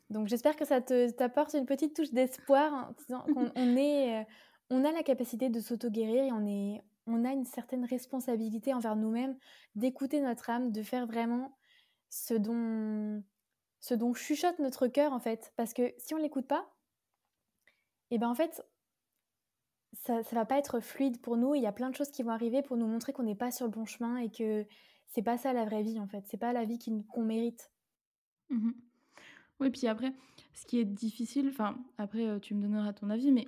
Donc j'espère que ça t'apporte une petite touche d'espoir en disant qu'on on est, euh, on a la capacité de s'auto-guérir et on, est, on a une certaine responsabilité envers nous-mêmes d'écouter notre âme, de faire vraiment ce dont, ce dont chuchote notre cœur, en fait. Parce que si on l'écoute pas, et eh ben en fait, ça, ne va pas être fluide pour nous. Il y a plein de choses qui vont arriver pour nous montrer qu'on n'est pas sur le bon chemin et que c'est pas ça la vraie vie, en fait. C'est pas la vie qu'on mérite. Mmh oui, puis après, ce qui est difficile, enfin, après, euh, tu me donneras ton avis, mais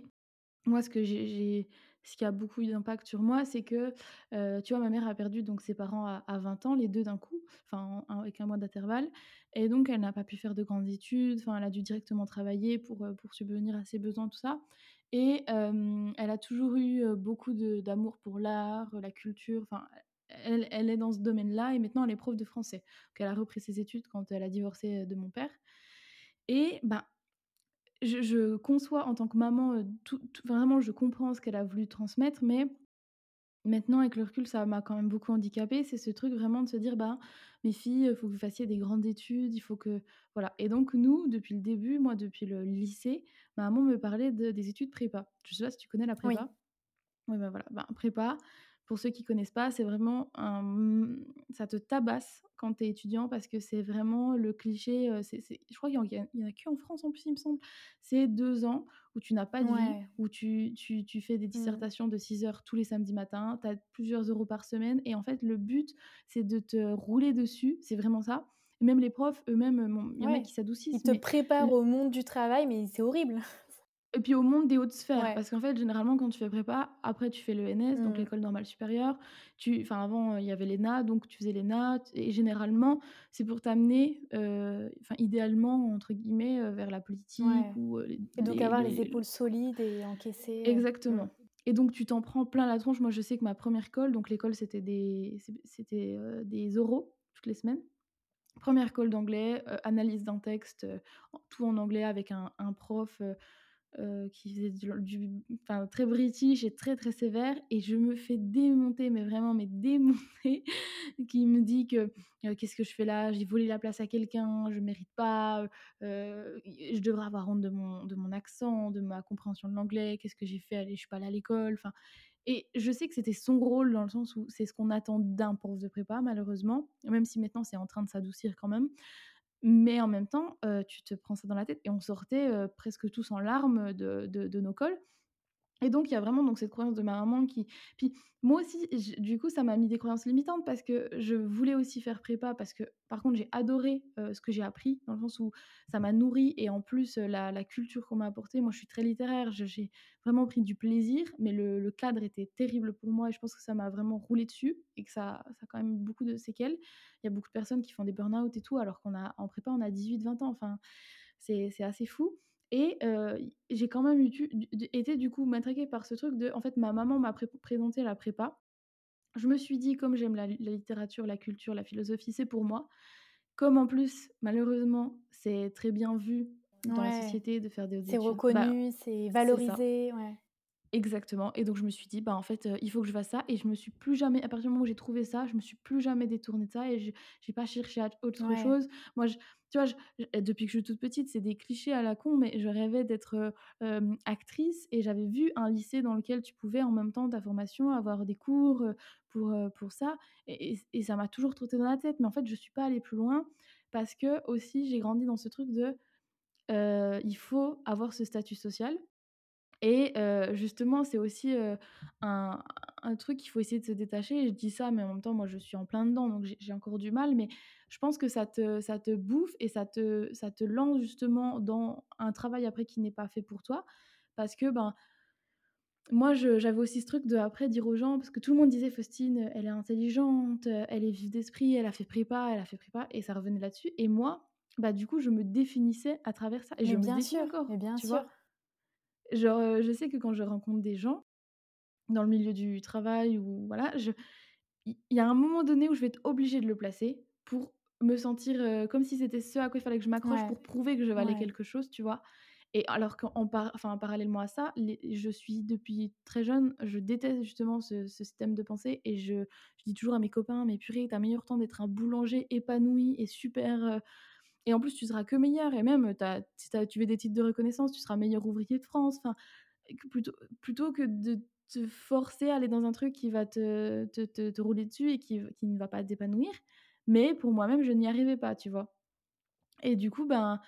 moi, ce qui a beaucoup d'impact sur moi, c'est que, euh, tu vois, ma mère a perdu donc ses parents à, 20 ans, les deux d'un coup, enfin avec un mois d'intervalle, et donc elle n'a pas pu faire de grandes études, enfin elle a dû directement travailler pour, euh, pour subvenir à ses besoins, tout ça. Et elle a toujours eu beaucoup d'amour pour l'art, la culture, enfin elle, elle, est dans ce domaine-là, et maintenant elle est prof de français. Donc elle a repris ses études quand elle a divorcé de mon père. Et ben, je, conçois en tant que maman, tout, vraiment, je comprends ce qu'elle a voulu transmettre, mais maintenant, avec le recul, ça m'a quand même beaucoup handicapée. C'est ce truc vraiment de se dire, bah, mes filles, il faut que vous fassiez des grandes études, il faut que. Voilà. Et donc, nous, depuis le début, moi, depuis le lycée, ma maman me parlait de, des études prépa. Je sais pas si tu connais la prépa. Oui, ben voilà. Ben, prépa, pour ceux qui connaissent pas, c'est vraiment un... ça te tabasse quand tu es étudiant parce que c'est vraiment le cliché. Je crois qu'il y en, a, qu'en France en plus, il me semble. C'est deux ans où tu n'as pas de vie, où tu, tu, tu fais des mmh. dissertations de 6 heures tous les samedis matins, tu as plusieurs euros par semaine. Et en fait, le but, c'est de te rouler dessus. C'est vraiment ça. même les profs eux-mêmes, il y en a qui s'adoucissent. Ils te préparent au monde du travail, mais c'est horrible. Et puis au monde des hautes sphères, parce qu'en fait, généralement, quand tu fais prépa, après tu fais l'ENS, donc mmh. l'école normale supérieure. Tu, enfin, avant, il y avait l'ENA, donc tu faisais l'ENA. Et généralement, c'est pour t'amener, euh, enfin, idéalement, entre guillemets, euh, vers la politique. Ou, euh, et donc avoir les, épaules solides et encaisser. Exactement. Et donc tu t'en prends plein la tronche. Moi, je sais que ma première école, donc l'école, c'était des, c'était des oraux toutes les semaines. Première école d'anglais, analyse d'un texte, tout en anglais avec un, un prof euh, qui faisait du, enfin, très british et très très sévère. Et je me fais démonter mais vraiment mais démonter qui me dit que euh, qu'est-ce que je fais là? J'ai volé la place à quelqu'un je mérite pas euh, je devrais avoir honte de mon de mon accent de ma compréhension de l'anglais qu'est-ce que j'ai fait? Allez je suis pas allée à l'école enfin. Et je sais que c'était son rôle dans le sens où c'est ce qu'on attend d'un prof de prépa malheureusement même si maintenant c'est en train de s'adoucir quand même mais en même temps, tu te prends ça dans la tête et on sortait presque tous en larmes de, nos cols. Et donc, il y a vraiment donc, cette croyance de ma maman qui. Puis, moi aussi, du coup, ça m'a mis des croyances limitantes parce que je voulais aussi faire prépa. Parce que, par contre, j'ai adoré ce que j'ai appris, dans le sens où ça m'a nourri. Et en plus, la, culture qu'on m'a apportée, moi, je suis très littéraire. J'ai vraiment pris du plaisir. Mais le, le, cadre était terrible pour moi. Et je pense que ça m'a vraiment roulé dessus. Et que ça, ça a quand même beaucoup de séquelles. Il y a beaucoup de personnes qui font des burn-out et tout. Alors qu'en prépa, on a 18-20 ans. Enfin, c'est assez fou. Et j'ai quand même eu, été du coup matraquée par ce truc de, en fait, ma maman m'a présenté la prépa. Je me suis dit, comme j'aime la, littérature, la culture, la philosophie, c'est pour moi. Comme en plus, malheureusement, c'est très bien vu dans la société de faire des études. C'est bah, reconnu, c'est valorisé. Ouais. Exactement. Et donc je me suis dit, bah en fait, il faut que je fasse ça. Et je me suis plus jamais, à partir du moment où j'ai trouvé ça, je me suis plus jamais détournée de ça et je n'ai pas cherché autre chose. Moi, je, tu vois, depuis que je suis toute petite, c'est des clichés à la con, mais je rêvais d'être actrice et j'avais vu un lycée dans lequel tu pouvais en même temps ta formation avoir des cours pour, pour ça. Et, ça m'a toujours trotté dans la tête. Mais en fait, je suis pas allée plus loin parce que aussi j'ai grandi dans ce truc de il faut avoir ce statut social et justement, c'est aussi un, un, truc qu'il faut essayer de se détacher. je dis ça, mais en même temps, moi, je suis en plein dedans, donc j'ai encore du mal. Mais je pense que ça te, ça te bouffe et ça te, ça te lance justement dans un travail après qui n'est pas fait pour toi. Parce que, ben, moi, j'avais aussi ce truc de après dire aux gens, parce que tout le monde disait Faustine, elle est intelligente, elle est vive d'esprit, elle a fait prépa, elle a fait prépa, et ça revenait là-dessus. Et moi, bah, du coup, je me définissais à travers ça. Et je bien me sûr, encore, mais bien tu sûr. Vois Genre, je sais que quand je rencontre des gens dans le milieu du travail ou voilà, je il y a un moment donné où je vais être obligée de le placer pour me sentir, comme si c'était ce à quoi il fallait que je m'accroche pour prouver que je valais quelque chose, tu vois? Et alors qu'en par enfin, parallèlement à ça, je suis depuis très jeune, je déteste justement ce système de pensée et je je dis toujours à mes copains: «Mais purée, tu as meilleur temps d'être un boulanger épanoui et super, et en plus, tu seras que meilleur. Et même, si tu veux des titres de reconnaissance, tu seras meilleur ouvrier de France. Enfin, plutôt, plutôt que de te forcer à aller dans un truc qui va te, te, te, rouler dessus et qui, qui ne va pas t'épanouir, mais pour moi-même, je n'y arrivais pas, tu vois? Et du coup, ben,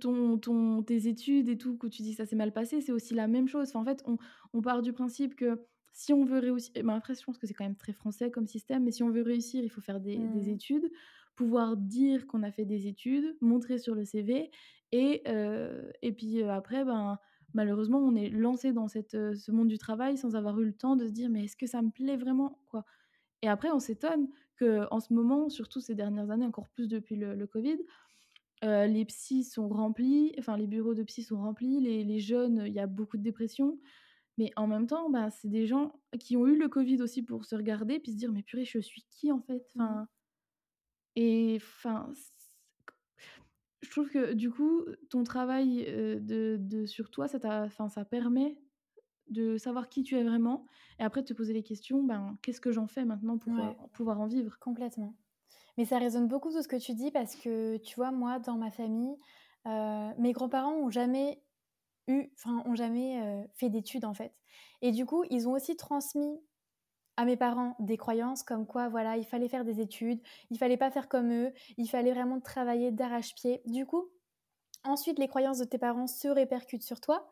ton ton tes études et tout, que tu dis ça s'est mal passé, c'est aussi la même chose. Enfin, en fait, on on part du principe que si on veut réussir ben, après, je pense que c'est quand même très français comme système, mais si on veut réussir, il faut faire des des Mmh. études, pouvoir dire qu'on a fait des études, montrer sur le CV et heu et puis, heu, après, ben, malheureusement, on est lancé dans cette, heu, ce monde du travail sans avoir eu le temps de se dire: «Mais est-ce que ça me plaît vraiment, quoi?» et après, on s'étonne qu'en ce moment, surtout ces dernières années, encore plus depuis le le covid, les psys sont remplis, enfin les bureaux de psy sont remplis, les les jeunes, il y a beaucoup de dépression, mais en même temps, bah, c'est des gens qui ont eu le covid aussi pour se regarder puis se dire: «Mais purée, je suis qui en fait?» Enfin et enfin, je trouve que du coup, ton travail, de de sur toi, ça enfin ça permet de savoir qui tu es vraiment et après de te poser les questions, ben: «Qu'est-ce que j'en fais maintenant pour, Ouais, pouvoir en vivre?» complètement. Mais ça résonne beaucoup tout ce que tu dis parce que, tu vois, moi, dans ma famille, mes grands-parents ont jamais eu enfin, ont jamais, fait d'études, en fait et du coup, ils ont aussi transmis à mes parents des croyances comme quoi, voilà, il fallait faire des études, il fallait pas faire comme eux, il fallait vraiment travailler d'arrache-pied. Du coup, ensuite, les croyances de tes parents se répercutent sur toi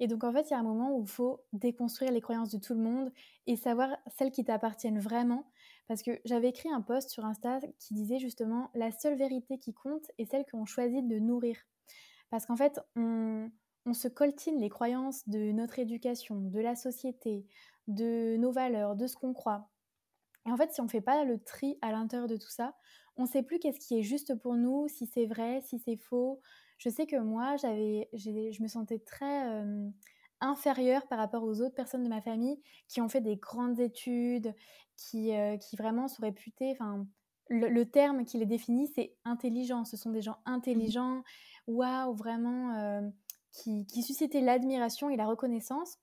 et donc en fait, il y a un moment où il faut déconstruire les croyances de tout le monde et savoir celles qui t'appartiennent vraiment. Parce que j'avais écrit un post sur Insta qui disait justement: «La seule vérité qui compte est celle qu'on choisit de nourrir». Parce qu'en fait, on on se coltine les croyances de notre éducation, de la société, de nos valeurs, de ce qu'on croit et en fait, si on fait pas le tri à l'intérieur de tout ça, on sait plus qu'est-ce qui est juste pour nous, si c'est vrai, si c'est faux. Je sais que moi, j'avais je me sentais très, hem, inférieure par rapport aux autres personnes de ma famille qui ont fait des grandes études, qui, heu, qui vraiment sont réputées enfin, le le terme qui les définit, c'est intelligents. Ce sont des gens Mmh intelligents, waouh, vraiment, hem, qui qui suscitaient l'admiration et la reconnaissance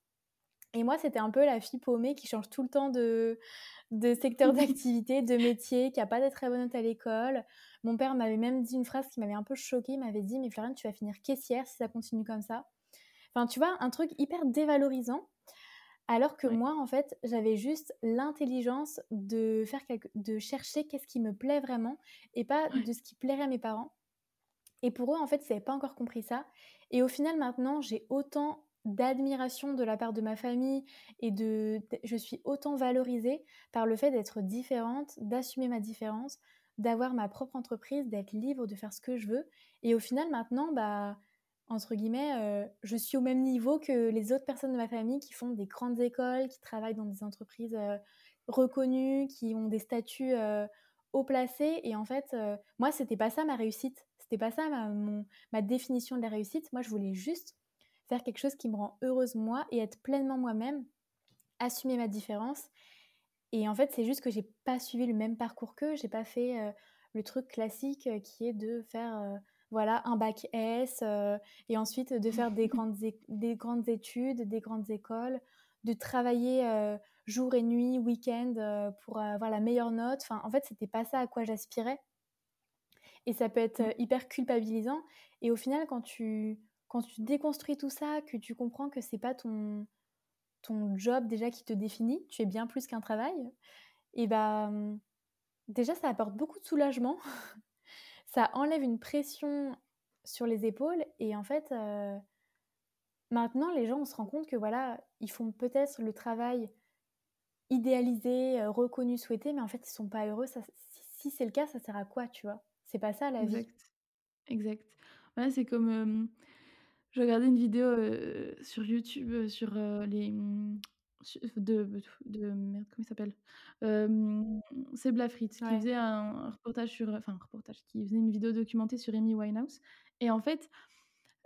et moi, c'était un peu la fille paumée qui change tout le temps de de secteur d'activité, de métier, qui a pas des très notes à l'école. Mon père m'avait même dit une phrase qui m'avait un peu choquée, il m'avait dit: «Mais Floriane, tu vas finir caissière si ça continue comme ça». Enfin, tu vois, un truc hyper dévalorisant, alors que Ouais. moi, en fait, j'avais juste l'intelligence de faire quelque de chercher qu'est-ce qui me plaît vraiment et pas Ouais. de ce qui plairait à mes parents. Et pour eux, en fait, ils avaient pas encore compris ça. Et au final, maintenant, j'ai autant d'admiration de la part de ma famille et de je suis autant valorisée par le fait d'être différente, d'assumer ma différence, d'avoir ma propre entreprise, d'être libre de faire ce que je veux. Et au final, maintenant, bah, entre guillemets, heu, je suis au même niveau que les autres personnes de ma famille qui font des grandes écoles, qui travaillent dans des entreprises, heu, reconnues, qui ont des statuts, heu, haut placés et en fait, heu, moi, c'était pas ça ma réussite. C'était pas ça ma définition de la réussite. Moi, je voulais juste faire quelque chose qui me rend heureuse moi et être pleinement moi-même, assumer ma différence et en fait, c'est juste que j'ai pas suivi le même parcours qu'eux. J'ai pas fait, heu, le truc classique, heu, qui est de faire, heu, voilà, un bac S, et ensuite de faire des grandes des grandes études, des grandes écoles, de travailler, jour et nuit, week-end, pour avoir la meilleure note. Enfin, en fait, c'était pas ça à quoi j'aspirais et ça peut être, Mmh. heu, hyper culpabilisant et au final, quand tu quand tu déconstruis tout ça, que tu comprends que c'est pas ton ton job déjà qui te définit, tu es bien plus qu'un travail et bah, mmh, déjà ça apporte beaucoup de soulagement. Ça enlève une pression sur les épaules et en fait, heu, maintenant les gens, on se rend compte que voilà, ils font peut-être le travail idéalisé, heu, reconnu, souhaité, mais en fait ils sont pas heureux. Ça si si c'est le cas, ça sert à quoi, tu vois? C'est pas ça la vie. Exact, exact. Ouais, c'est comme, je regardais une vidéo, sur YouTube, sur, les, mmh, de de merde, comment il s'appelle? Hem, Seb Lafrite qui faisait un reportage sur, enfin un reportage, qui faisait une vidéo documentée sur Amy Winehouse et en fait,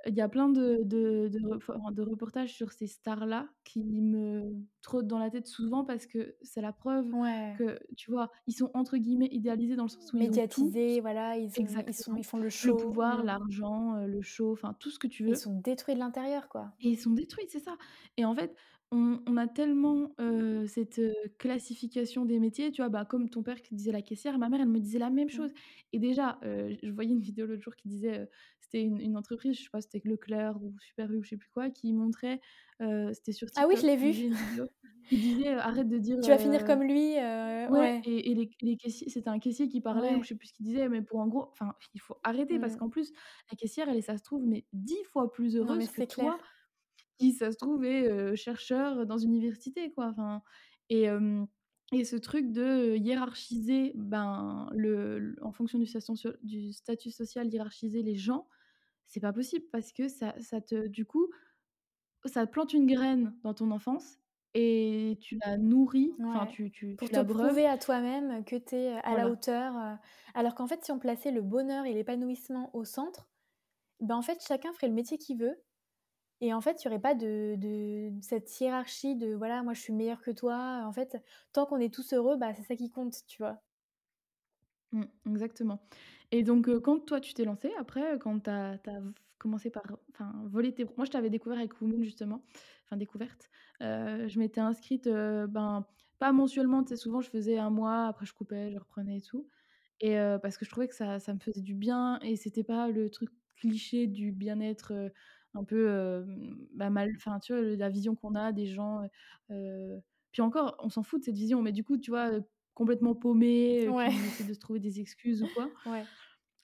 il y a plein de de de reportages sur ces stars-là qui me trottent dans la tête souvent parce que c'est la preuve ouais, que, tu vois, ils sont entre guillemets «idéalisés» dans le sens où ils ont médiatisés, voilà, ils ont ils sont ils font le Le show, pouvoir, mmh. l'argent, le show, enfin tout ce que tu et ils veux. sont détruits de l'intérieur, quoi. et ils sont détruits, c'est ça. Et en fait, on on a tellement, cette, classification des métiers, tu vois? Bah, comme ton père qui disait la caissière, ma mère, elle me disait la même Mmh. chose et déjà, je voyais une vidéo l'autre jour qui disait, c'était une une entreprise, je sais pas, c'était Leclerc ou Super U ou je sais plus quoi, qui montrait, c'était sur Ah oui, je TikTok, l'ai qui vu. il disait: «Arrête de dire, Tu vas finir heu» comme lui, heu, ouais ouais. et et les les caissiers c'était un caissier qui parlait ou je sais plus ce qu'il disait, mais pour en gros enfin, il faut arrêter parce qu'en plus, la caissière, elle est, ça se trouve, mais 10 fois plus Non, heureuse que clair. Qui, ça se trouve, est, heu, chercheur dans une université, quoi, enfin et et ce truc de hiérarchiser, ben, le en fonction du statut social, hiérarchiser les gens, c'est pas possible parce que ça ça te du coup, ça plante une graine dans ton enfance et tu la nourris, enfin, Ouais, tu tu pour tu te prouver à toi-même que tu es, à la hauteur, alors qu'en fait, si on plaçait le bonheur et l'épanouissement au centre, ben, en fait, chacun ferait le métier qu'il veut et en fait, il y aurait pas de de cette hiérarchie de voilà, moi je suis meilleur que toi. En fait, tant qu'on est tous heureux, bah, c'est ça qui compte, tu vois? Mmh, exactement et donc quand toi tu t'es lancée après, quand tu as commencé par voler tes moi je t'avais découvert avec Woomoon justement, enfin découverte, je m'étais inscrite, ben, pas mensuellement, tu sais, souvent je faisais 1 mois, après je coupais, je reprenais et tout et parce que je trouvais que ça ça me faisait du bien et c'était pas le truc cliché du bien-être, un peu, bah, mal enfin, tu vois, la vision qu'on a des gens, puis encore, on s'en fout de cette vision, mais du coup, tu vois, complètement paumés, heu, Ouais. qui essaient de se trouver des excuses ou quoi Ouais.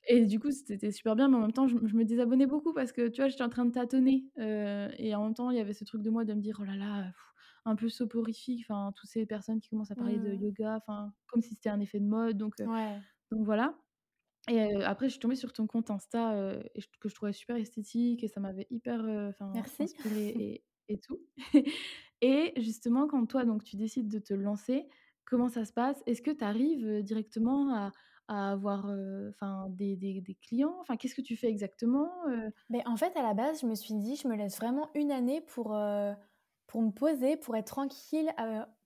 et du coup, c'était super bien, mais en même temps, je me je me désabonnais beaucoup parce que, tu vois, j'étais en train de tâtonner, et en même temps, il y avait ce truc de moi de me dire: «Oh là là», un peu soporifique, enfin, toutes ces personnes qui commencent à parler de Mmh. yoga, enfin, comme si c'était un effet de mode donc Ouais. donc voilà et après je suis tombée sur ton compte Insta, et que je trouvais super esthétique et ça m'avait hyper, enfin, Merci. inspirée et et tout et justement, quand toi, donc tu décides de te lancer, comment ça se passe? Est-ce que tu arrives, directement à à avoir, enfin, des des des clients? Enfin, qu'est-ce que tu fais exactement? Beh, en fait, à la base, je me suis dit: «Je me laisse vraiment 1 année pour, pour me poser, pour être tranquille»,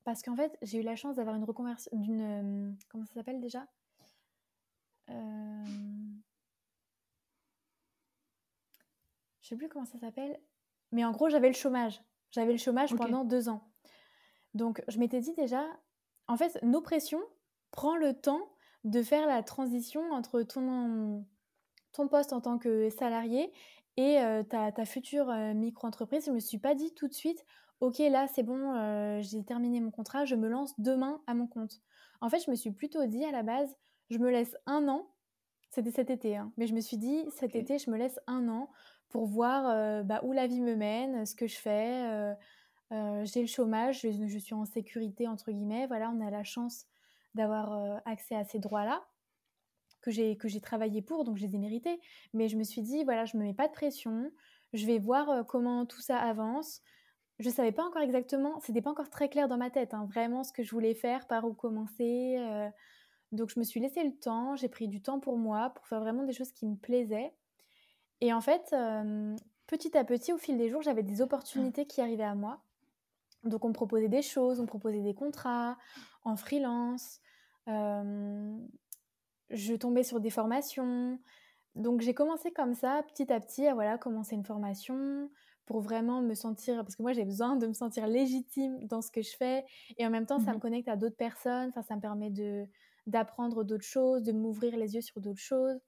parce qu'en fait, j'ai eu la chance d'avoir une reconversion d'une, comment ça s'appelle déjà? Hem je sais plus comment ça s'appelle, mais en gros, j'avais le chômage. J'avais le chômage pendant 2 ans. Donc je m'étais dit déjà en fait, Nopression prend le temps de faire la transition entre ton ton poste en tant que salarié et heu, ta ta future, heu, micro-entreprise. Je me suis pas dit tout de suite: «OK, là, c'est bon, heu, j'ai terminé mon contrat, je me lance demain à mon compte». En fait, je me suis plutôt dit à la base: «Je me laisse 1 an», c'était cet été, hein, mais je me suis dit: «Cet été, je me laisse 1 an pour voir, heu, bah, où la vie me mène, ce que je fais, heu heu, j'ai le chômage, je je suis en "sécurité" entre guillemets». Voilà, on a la chance d'avoir, accès à ces droits-là que j'ai que j'ai travaillé pour, donc je les ai mérités. Mais je me suis dit: «Voilà, je me mets pas de pression, je vais voir, comment tout ça avance». Je savais pas encore exactement, c'était pas encore très clair dans ma tête, hein, vraiment ce que je voulais faire, par où commencer, donc je me suis laissé le temps, j'ai pris du temps pour moi, pour faire vraiment des choses qui me plaisaient et en fait, hem, petit à petit, au fil des jours, j'avais des opportunités qui arrivaient à moi. Donc on me proposait des choses, on me proposait des contrats en freelance, hem, je tombais sur des formations. Donc j'ai commencé comme ça, petit à petit, à voilà, commencer une formation pour vraiment me sentir parce que moi j'ai besoin de me sentir légitime dans ce que je fais et en même temps, Mmh ça me mh. connecte à d'autres personnes, enfin, ça me permet de d'apprendre d'autres choses, de m'ouvrir les yeux sur d'autres choses.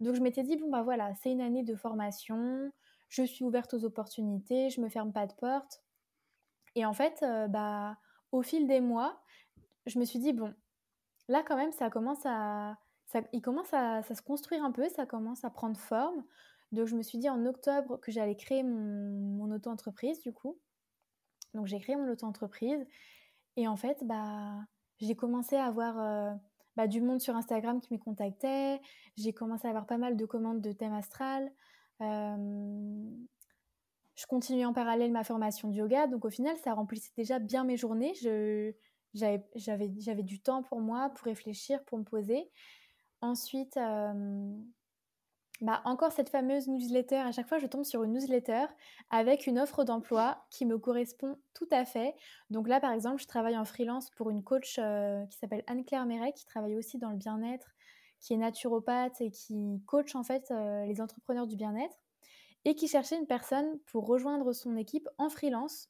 Donc je m'étais dit: «Bon, bah, voilà, c'est une année de formation, je suis ouverte aux opportunités, je me ferme pas de porte» et en fait, heu, bah, au fil des mois, je me suis dit: «Bon, là, quand même, ça commence à ça il commence à se construire un peu, ça commence à prendre forme». Donc je me suis dit en octobre que j'allais créer mon auto-entreprise, du coup. Donc j'ai créé mon auto-entreprise et en fait, bah, j'ai commencé à avoir, heu, bah, du monde sur Instagram qui me contactait. J'ai commencé à avoir pas mal de commandes de thème astral. Je continuais en parallèle ma formation de yoga, donc au final, ça remplissait déjà bien mes journées. J'avais du temps pour moi, pour réfléchir, pour me poser. Ensuite, bah, encore cette fameuse newsletter, à chaque fois, je tombe sur une newsletter avec une offre d'emploi qui me correspond tout à fait. Donc là, par exemple, je travaille en freelance pour une coach, heu, qui s'appelle Anne-Claire Mérec, qui travaille aussi dans le bien-être, qui est naturopathe et qui coach, en fait, heu, les entrepreneurs du bien-être et qui cherchait une personne pour rejoindre son équipe en freelance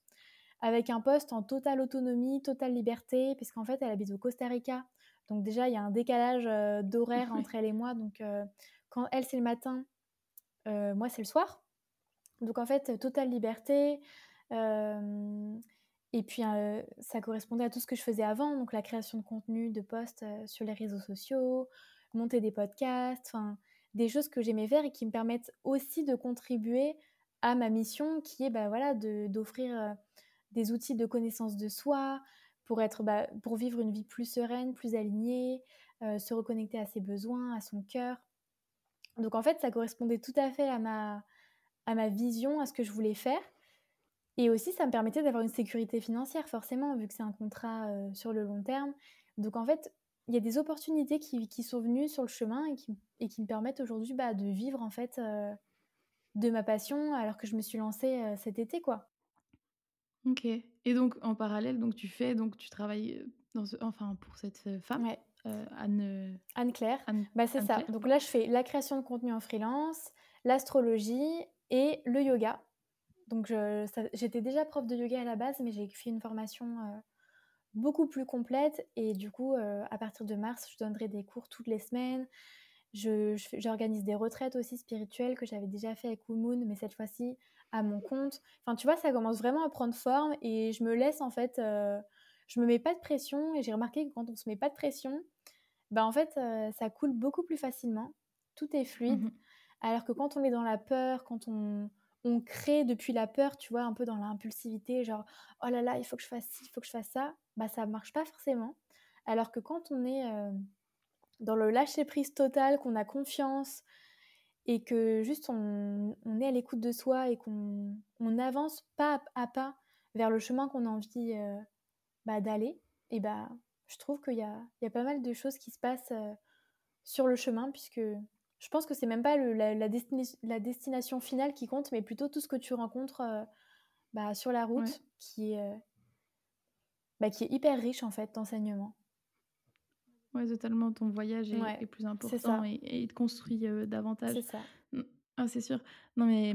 avec un poste en totale autonomie, totale liberté, puisqu'en fait, elle habite au Costa Rica. Donc déjà, il y a un décalage, heu, d'horaire entre elle et moi, donc heu, quand elle, c'est le matin, heu, moi, c'est le soir. Donc en fait, totale liberté, hem Et puis, heu, ça correspondait à tout ce que je faisais avant, donc la création de contenu, de posts, sur les réseaux sociaux, monter des podcasts, des choses que j'aimais faire et qui me permettent aussi de contribuer à ma mission qui est, bah, voilà, d'offrir, des outils de connaissance de soi pour être, bah, pour vivre une vie plus sereine, plus alignée, se reconnecter à ses besoins, à son cœur. Donc en fait, ça correspondait tout à fait à ma à ma vision, à ce que je voulais faire et aussi, ça me permettait d'avoir une sécurité financière forcément, vu que c'est un contrat, heu, sur le long terme. Donc en fait, il y a des opportunités qui qui sont venues sur le chemin et qui et qui me permettent aujourd'hui, bah, de vivre en fait, heu, de ma passion alors que je me suis lancée, heu, cet été, quoi. OK et donc en parallèle, donc tu fais donc tu travailles, dans ce enfin pour cette, femme, Ouais. Heu, Anne, Anne-Claire, Anne bah, c'est ça. Donc là, je fais la création de contenu en freelance, l'astrologie et le yoga. Donc je ça j'étais déjà prof de yoga à la base, mais j'ai fait une formation, heu, beaucoup plus complète et du coup, à partir de mars, je donnerai des cours toutes les semaines. Je j'organise des retraites aussi spirituelles que j'avais déjà fait avec Wumoon, mais cette fois-ci à mon compte. Enfin, tu vois, ça commence vraiment à prendre forme et je me laisse en fait, je me mets pas de pression et j'ai remarqué que quand on se met pas de pression, bah, en fait, heu, ça coule beaucoup plus facilement. Tout est fluide. Mmh mh. Alors que quand on est dans la peur, quand on on crée depuis la peur, tu vois, un peu dans l'impulsivité, genre: «Oh là là, il faut que je fasse ci, il faut que je fasse ça», bah, ça marche pas forcément. Alors que quand on est, heu, dans le lâcher prise total, qu'on a confiance et que juste on on est à l'écoute de soi et qu'on on avance pas à pas vers le chemin qu'on a envie, heu, bah, d'aller et bah, je trouve qu'il y a il y a pas mal de choses qui se passent, heu, sur le chemin puisque je pense que c'est même pas le la la destination finale qui compte, mais plutôt tout ce que tu rencontres, heu, bah, sur la Ouais. route qui est, heu, bah, qui est hyper riche en fait d'enseignements. Ouais, totalement, ton voyage est Ouais, est plus important et il te construit, davantage. c'est ça. Ah, c'est sûr. Non mais,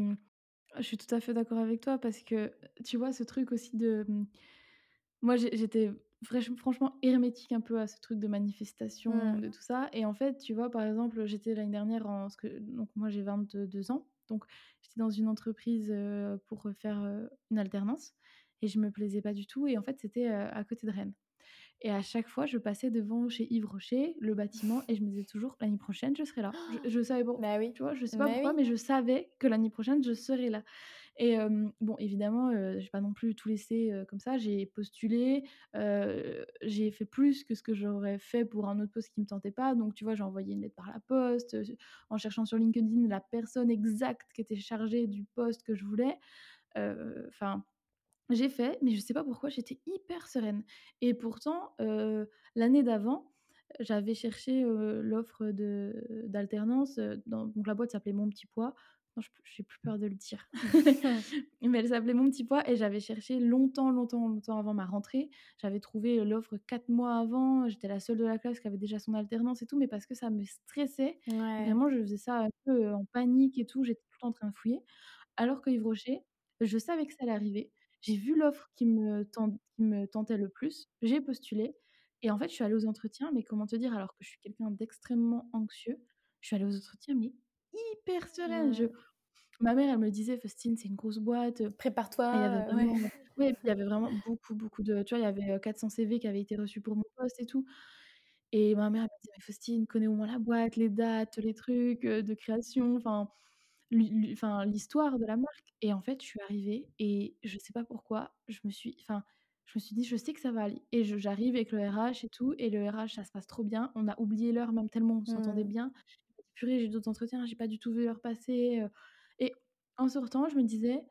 je suis tout à fait d'accord avec toi parce que, tu vois, ce truc aussi de, moi j'étais franchement hermétique un peu à ce truc de manifestation, Mmh. de tout ça et en fait, tu vois, par exemple, j'étais l'année dernière en parce que donc moi j'ai 22 ans, donc j'étais dans une entreprise, pour, faire, une alternance et je me plaisais pas du tout et en fait, c'était, à côté de Rennes. Et à chaque fois, je passais devant chez Yves Rocher, le bâtiment, et je me disais toujours: «L'année prochaine, je serai là». Je je savais pas, Bah, oui, tu vois? Je sais pas mais pourquoi, oui. mais je savais que l'année prochaine, je serai là. Et hem, bon, évidemment, heu, j'ai pas non plus tout laissé, comme ça. J'ai postulé, j'ai fait plus que ce que j'aurais fait pour un autre poste qui me tentait pas. Donc, tu vois, j'ai envoyé une lettre par la poste, en cherchant sur LinkedIn la personne exacte qui était chargée du poste que je voulais. Enfin j'ai fait, mais je sais pas pourquoi, j'étais hyper sereine et pourtant, l'année d'avant, j'avais cherché, l'offre d'alternance, donc la boîte s'appelait Mon Petit Pois. Non, je j'ai plus peur de le dire, mais elle s'appelait Mon Petit Pois et j'avais cherché longtemps, longtemps, longtemps avant ma rentrée. J'avais trouvé, l'offre 4 mois avant, j'étais la seule de la classe qui avait déjà son alternance et tout, mais parce que ça me stressait. Ouais. Vraiment, je faisais ça un peu, heu, en panique et tout, j'étais tout le temps en train de fouiller. Alors que Yves Rocher, je savais que ça allait arriver. J'ai vu l'offre qui me qui me tentait le plus, j'ai postulé et en fait, je suis allée aux entretiens, mais comment te dire? Alors que je suis quelqu'un d'extrêmement anxieux, je suis allée aux entretiens, mais hyper sereine. Je Mmh. ma mère, elle me disait: «Faustine, c'est une grosse boîte, heu» et il y avait Prépare-toi, ouais. ouais, il y avait vraiment beaucoup, beaucoup de tu vois, il y avait, heu, 400 CV qui avaient été reçus pour mon poste et tout et ma mère, elle me disait: «Mais Faustine, connais au moins la boîte, les dates, les trucs, heu, de création, enfin, l'hi l'hi enfin, l'histoire de la marque» et en fait, je suis arrivée et je sais pas pourquoi, je me suis enfin, je me suis dit: «Je sais que ça va aller» et j'arrive avec le RH et tout et le RH, ça se passe trop bien. On a oublié l'heure même tellement on s'entendait Mmh. bien. Purée, j'ai d'autres entretiens, j'ai pas du tout vu l'heure passer, heu et en sortant, je me disais: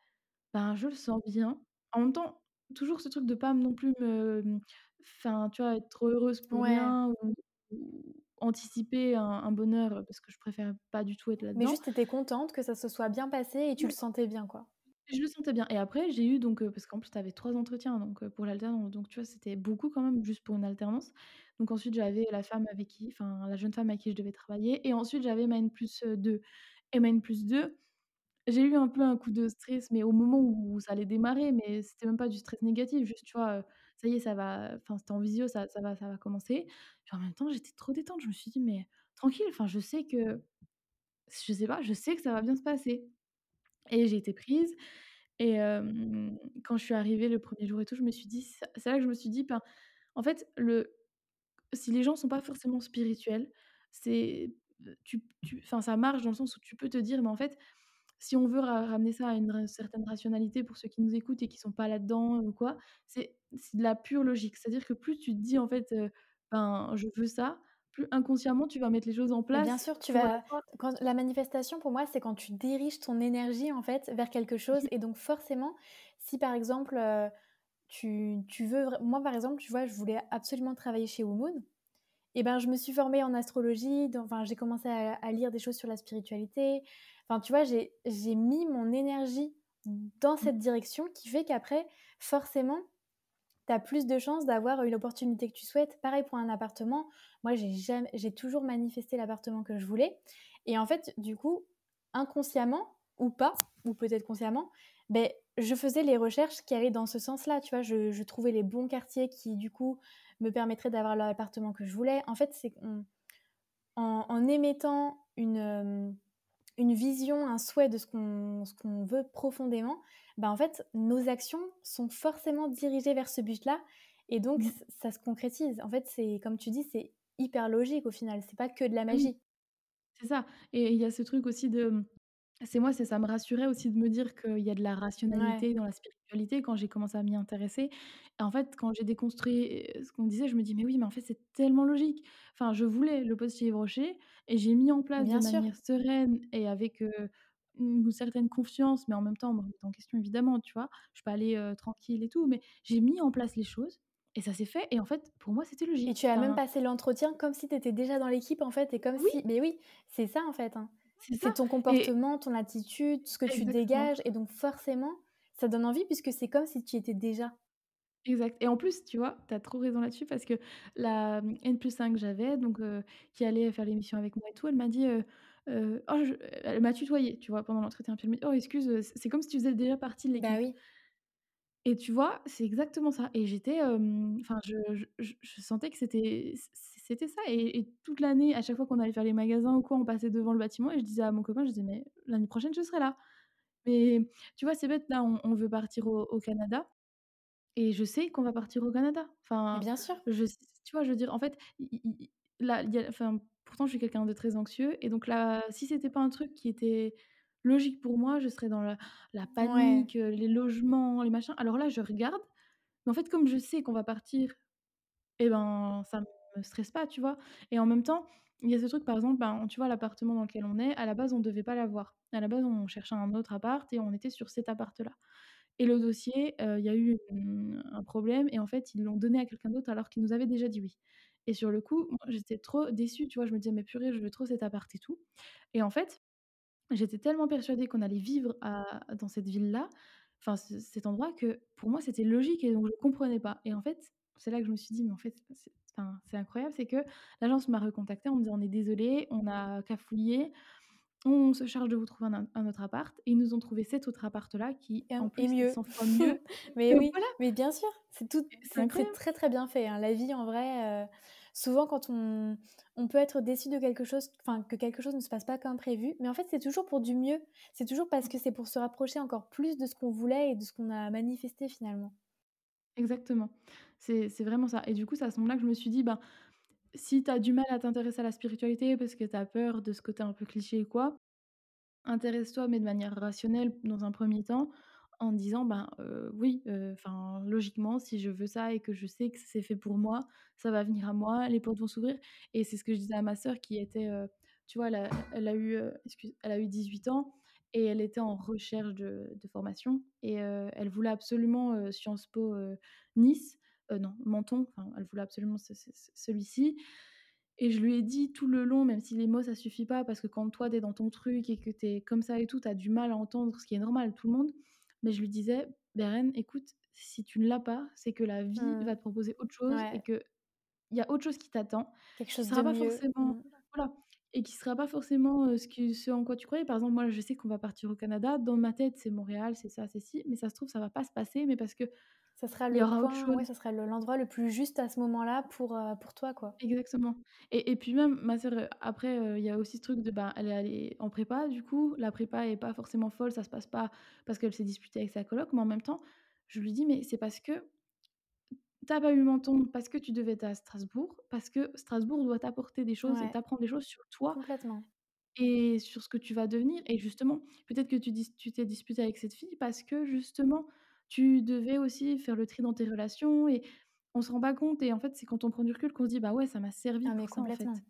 ben, je le sens bien. En même temps, toujours ce truc de pas non plus me enfin, tu vois, être trop heureuse pour Ouais, rien ou ou anticiper un un bonheur, parce que je préfère pas du tout être mais là-dedans. juste tu étais contente que ça se soit bien passé et tu le sentais bien, quoi. Je le sentais bien et après j'ai eu donc parce qu'en plus tu avais 3 entretiens donc pour l'alternance, donc tu vois, c'était beaucoup quand même juste pour une alternance. Donc ensuite j'avais la femme avec qui enfin, la jeune femme avec qui je devais travailler et ensuite j'avais ma N+2 et ma N+2 J'ai eu un peu un coup de stress, mais au moment où ça allait démarrer, mais c'était même pas du stress négatif, juste, tu vois, ça y est, ça va enfin, c'était en visio, ça ça va ça va commencer. En même temps, j'étais trop détente. Je me suis dit: «Mais tranquille, enfin, je sais que je sais pas, je sais que ça va bien se passer» et j'ai été prise Et hem, quand je suis arrivée le 1er jour et tout, je me suis dit c'est là que je me suis dit, ben, en fait, le si les gens sont pas forcément spirituels, c'est tu tu ça marche dans le sens où tu peux te dire: «Mais en fait, si on veut ra ramener ça à une certaine rationalité pour ceux qui nous écoutent et qui sont pas là-dedans ou quoi, c'est de la pure logique». C'est-à-dire que plus tu te dis en fait, «Ben, je veux ça», plus inconsciemment tu vas mettre les choses en Mais bien place sûr, tu vas quand la manifestation pour moi, c'est quand tu diriges ton énergie en fait vers quelque chose et donc forcément, si par exemple, heu, tu tu veux moi par exemple, tu vois, je voulais absolument travailler chez WoMoon et ben, je me suis formée en astrologie, dans enfin, j'ai commencé à à lire des choses sur la spiritualité. Enfin, tu vois, j'ai j'ai mis mon énergie dans Mmh. cette direction qui fait qu'après, forcément, tu plus de chances d'avoir une opportunité que tu souhaites. Pareil pour un appartement. Moi, j'ai toujours manifesté l'appartement que je voulais et en fait, du coup, inconsciemment ou pas, ou peut-être consciemment, beh, je faisais les recherches qui allaient dans ce sens-là, tu vois? Je trouvais les bons quartiers qui, du coup, me permettraient d'avoir l'appartement que je voulais. En fait, c'est en émettant une, hem, une vision, un souhait de ce qu'on veut profondément, bah, en fait, nos actions sont forcément dirigées vers ce but-là et donc Mmh. ça se concrétise. En fait, c'est comme tu dis, c'est hyper logique au final, c'est pas que de la Oui. magie. C'est ça et il y a ce truc aussi de, mmh, c'est moi, c'est ça me rassurait aussi de me dire qu'il y a de la Ouais. rationalité dans la spiritualité quand j'ai commencé à m'y intéresser. Et en fait, quand j'ai déconstruit, ce qu'on disait, je me dis: «Mais oui, mais en fait, c'est tellement logique». Enfin, je voulais le poste chez Yves Rocher et j'ai mis en place de Bien sûr. manière sereine et avec, une certaine confiance, mais en même temps, me remettant en question évidemment, tu vois? Je suis pas allée, heu, tranquille et tout, mais j'ai mis en place les choses et ça s'est fait et en fait, pour moi, c'était Et logique. tu as même passé l'entretien comme si tu étais déjà dans l'équipe, en fait et comme oui, si mais oui, c'est ça, en fait, hein. C'est ton et comportement, ton attitude, ce que tu dégages et donc forcément, ça donne envie puisque c'est comme si tu y étais déjà. Exact et en plus, tu vois, tu as trop raison là-dessus parce que la, mmh, N+1 que j'avais donc qui allait faire l'émission avec moi et tout, elle m'a dit, «Oh je» elle m'a tutoyée, tu vois, pendant l'entretien. Puis elle me dit: «Oh excuse, c'est comme si tu faisais déjà partie de Bah l'équipe» oui. et tu vois, c'est exactement ça et j'étais, enfin je je je je sentais que c'était c'était ça et et toute l'année, à chaque fois qu'on allait faire les magasins ou quoi, on passait devant le bâtiment et je disais à mon copain, je disais: «Mais l'année prochaine, je serai là». Mais tu vois, c'est bête, là, on on veut partir au au Canada Et je sais qu'on va partir au Canada. Enfin, bien sûr. je tu vois, je veux dire, en fait, là, il y a enfin, pourtant, je suis quelqu'un de très anxieux et donc là, si c'était pas un truc qui était logique pour moi, je serais dans la la panique, heu, les logements, les machins. Alors là, je regarde, mais en fait, comme je sais qu'on va partir et ben, ça me stresse pas, tu vois? Et en même temps, il y a ce truc, par exemple, ben, tu vois, l'appartement dans lequel on est, à la base, on devait pas l'avoir. À la base, on cherchait un autre appart et on était sur cet appart-là. Et le dossier, il y a eu, un problème et en fait, ils l'ont donné à quelqu'un d'autre alors qu'ils nous avaient déjà dit oui. Et sur le coup, j'étais trop déçue, tu vois? Je me disais: «Mais purée, je veux trop cet appart et tout» et en fait, j'étais tellement persuadée qu'on allait vivre à dans cette ville-là, enfin ce cet endroit que pour moi, c'était logique et donc je comprenais pas. Et en fait, c'est là que je me suis dit: «Mais en fait, enfin, c'est incroyable», c'est que l'agence m'a recontactée en me disant: «On est désolé, on a cafouillé, on se charge de vous trouver un un autre appart» et ils nous ont trouvé cet autre appart-là qui, Et en plus, est mieux. 100 fois mieux. Mais Et oui, voilà, mais bien sûr, c'est tout c'est très, très bien fait, hein. La vie en vrai, heu, souvent quand on on peut être déçu de quelque chose, enfin que quelque chose ne se passe pas comme prévu, mais en fait, c'est toujours pour du mieux. C'est toujours parce que c'est pour se rapprocher encore plus de ce qu'on voulait et de ce qu'on a manifesté finalement. Exactement. C'est vraiment ça. Et du coup, c'est à ce moment-là que je me suis dit: «Ben, si tu as du mal à t'intéresser à la spiritualité parce que tu as peur de ce côté un peu cliché ou quoi, Intéresse-toi, mais de manière rationnelle dans un premier temps, en disant: «Ben, heu, oui, enfin, logiquement, si je veux ça et que je sais que c'est fait pour moi, ça va venir à moi, les portes vont s'ouvrir» et c'est ce que je disais à ma sœur qui était, heu, tu vois, elle a elle a eu, excuse elle a eu 18 ans et elle était en recherche de de formation. Et elle voulait absolument, Sciences Po, Nice, heu, non, Menton, enfin, elle voulait absolument ce ce ce celui-ci et je lui ai dit tout le long, même si les mots ça suffit pas, parce que quand toi tu es dans ton truc et que tu es comme ça et tout, tu as du mal à entendre, ce qui est normal, tout le monde. Mais je lui disais: «Beren, écoute, si tu ne l'as pas, c'est que la vie Mmh. va te proposer autre chose et Ouais, qu'il y a autre chose qui t'attend, quelque qui chose de sera pas mieux. forcément» Mmh. voilà et qui sera pas forcément, que ce en quoi tu croyais. Par exemple, moi, je sais qu'on va partir au Canada. Dans ma tête, c'est Montréal, c'est ça, c'est ci, mais ça se trouve, ça va pas se passer, mais parce que Ça sera le point ouais, ça sera le l'endroit le plus juste à ce moment-là pour, heu, pour toi, quoi. Exactement et et puis même ma sœur, heu, après, heu, il y a aussi ce truc de, bah, elle est allée en prépa du coup, la prépa est pas forcément folle, ça se passe pas parce qu'elle s'est disputée avec sa coloc, mais en même temps, je lui dis: «Mais c'est parce que tu as pas eu menton, parce que tu devais être à Strasbourg, parce que Strasbourg doit t'apporter des choses et t'apprendre des choses sur toi complètement. et sur ce que tu vas devenir et justement, peut-être que tu dis tu t'es disputée avec cette fille parce que justement, tu devais aussi faire le tri dans tes relations et on se rend pas compte et en fait, c'est quand on prend du recul qu'on se dit: «Bah ouais, ça m'a servi Ah mais pour ça, en complètement fait».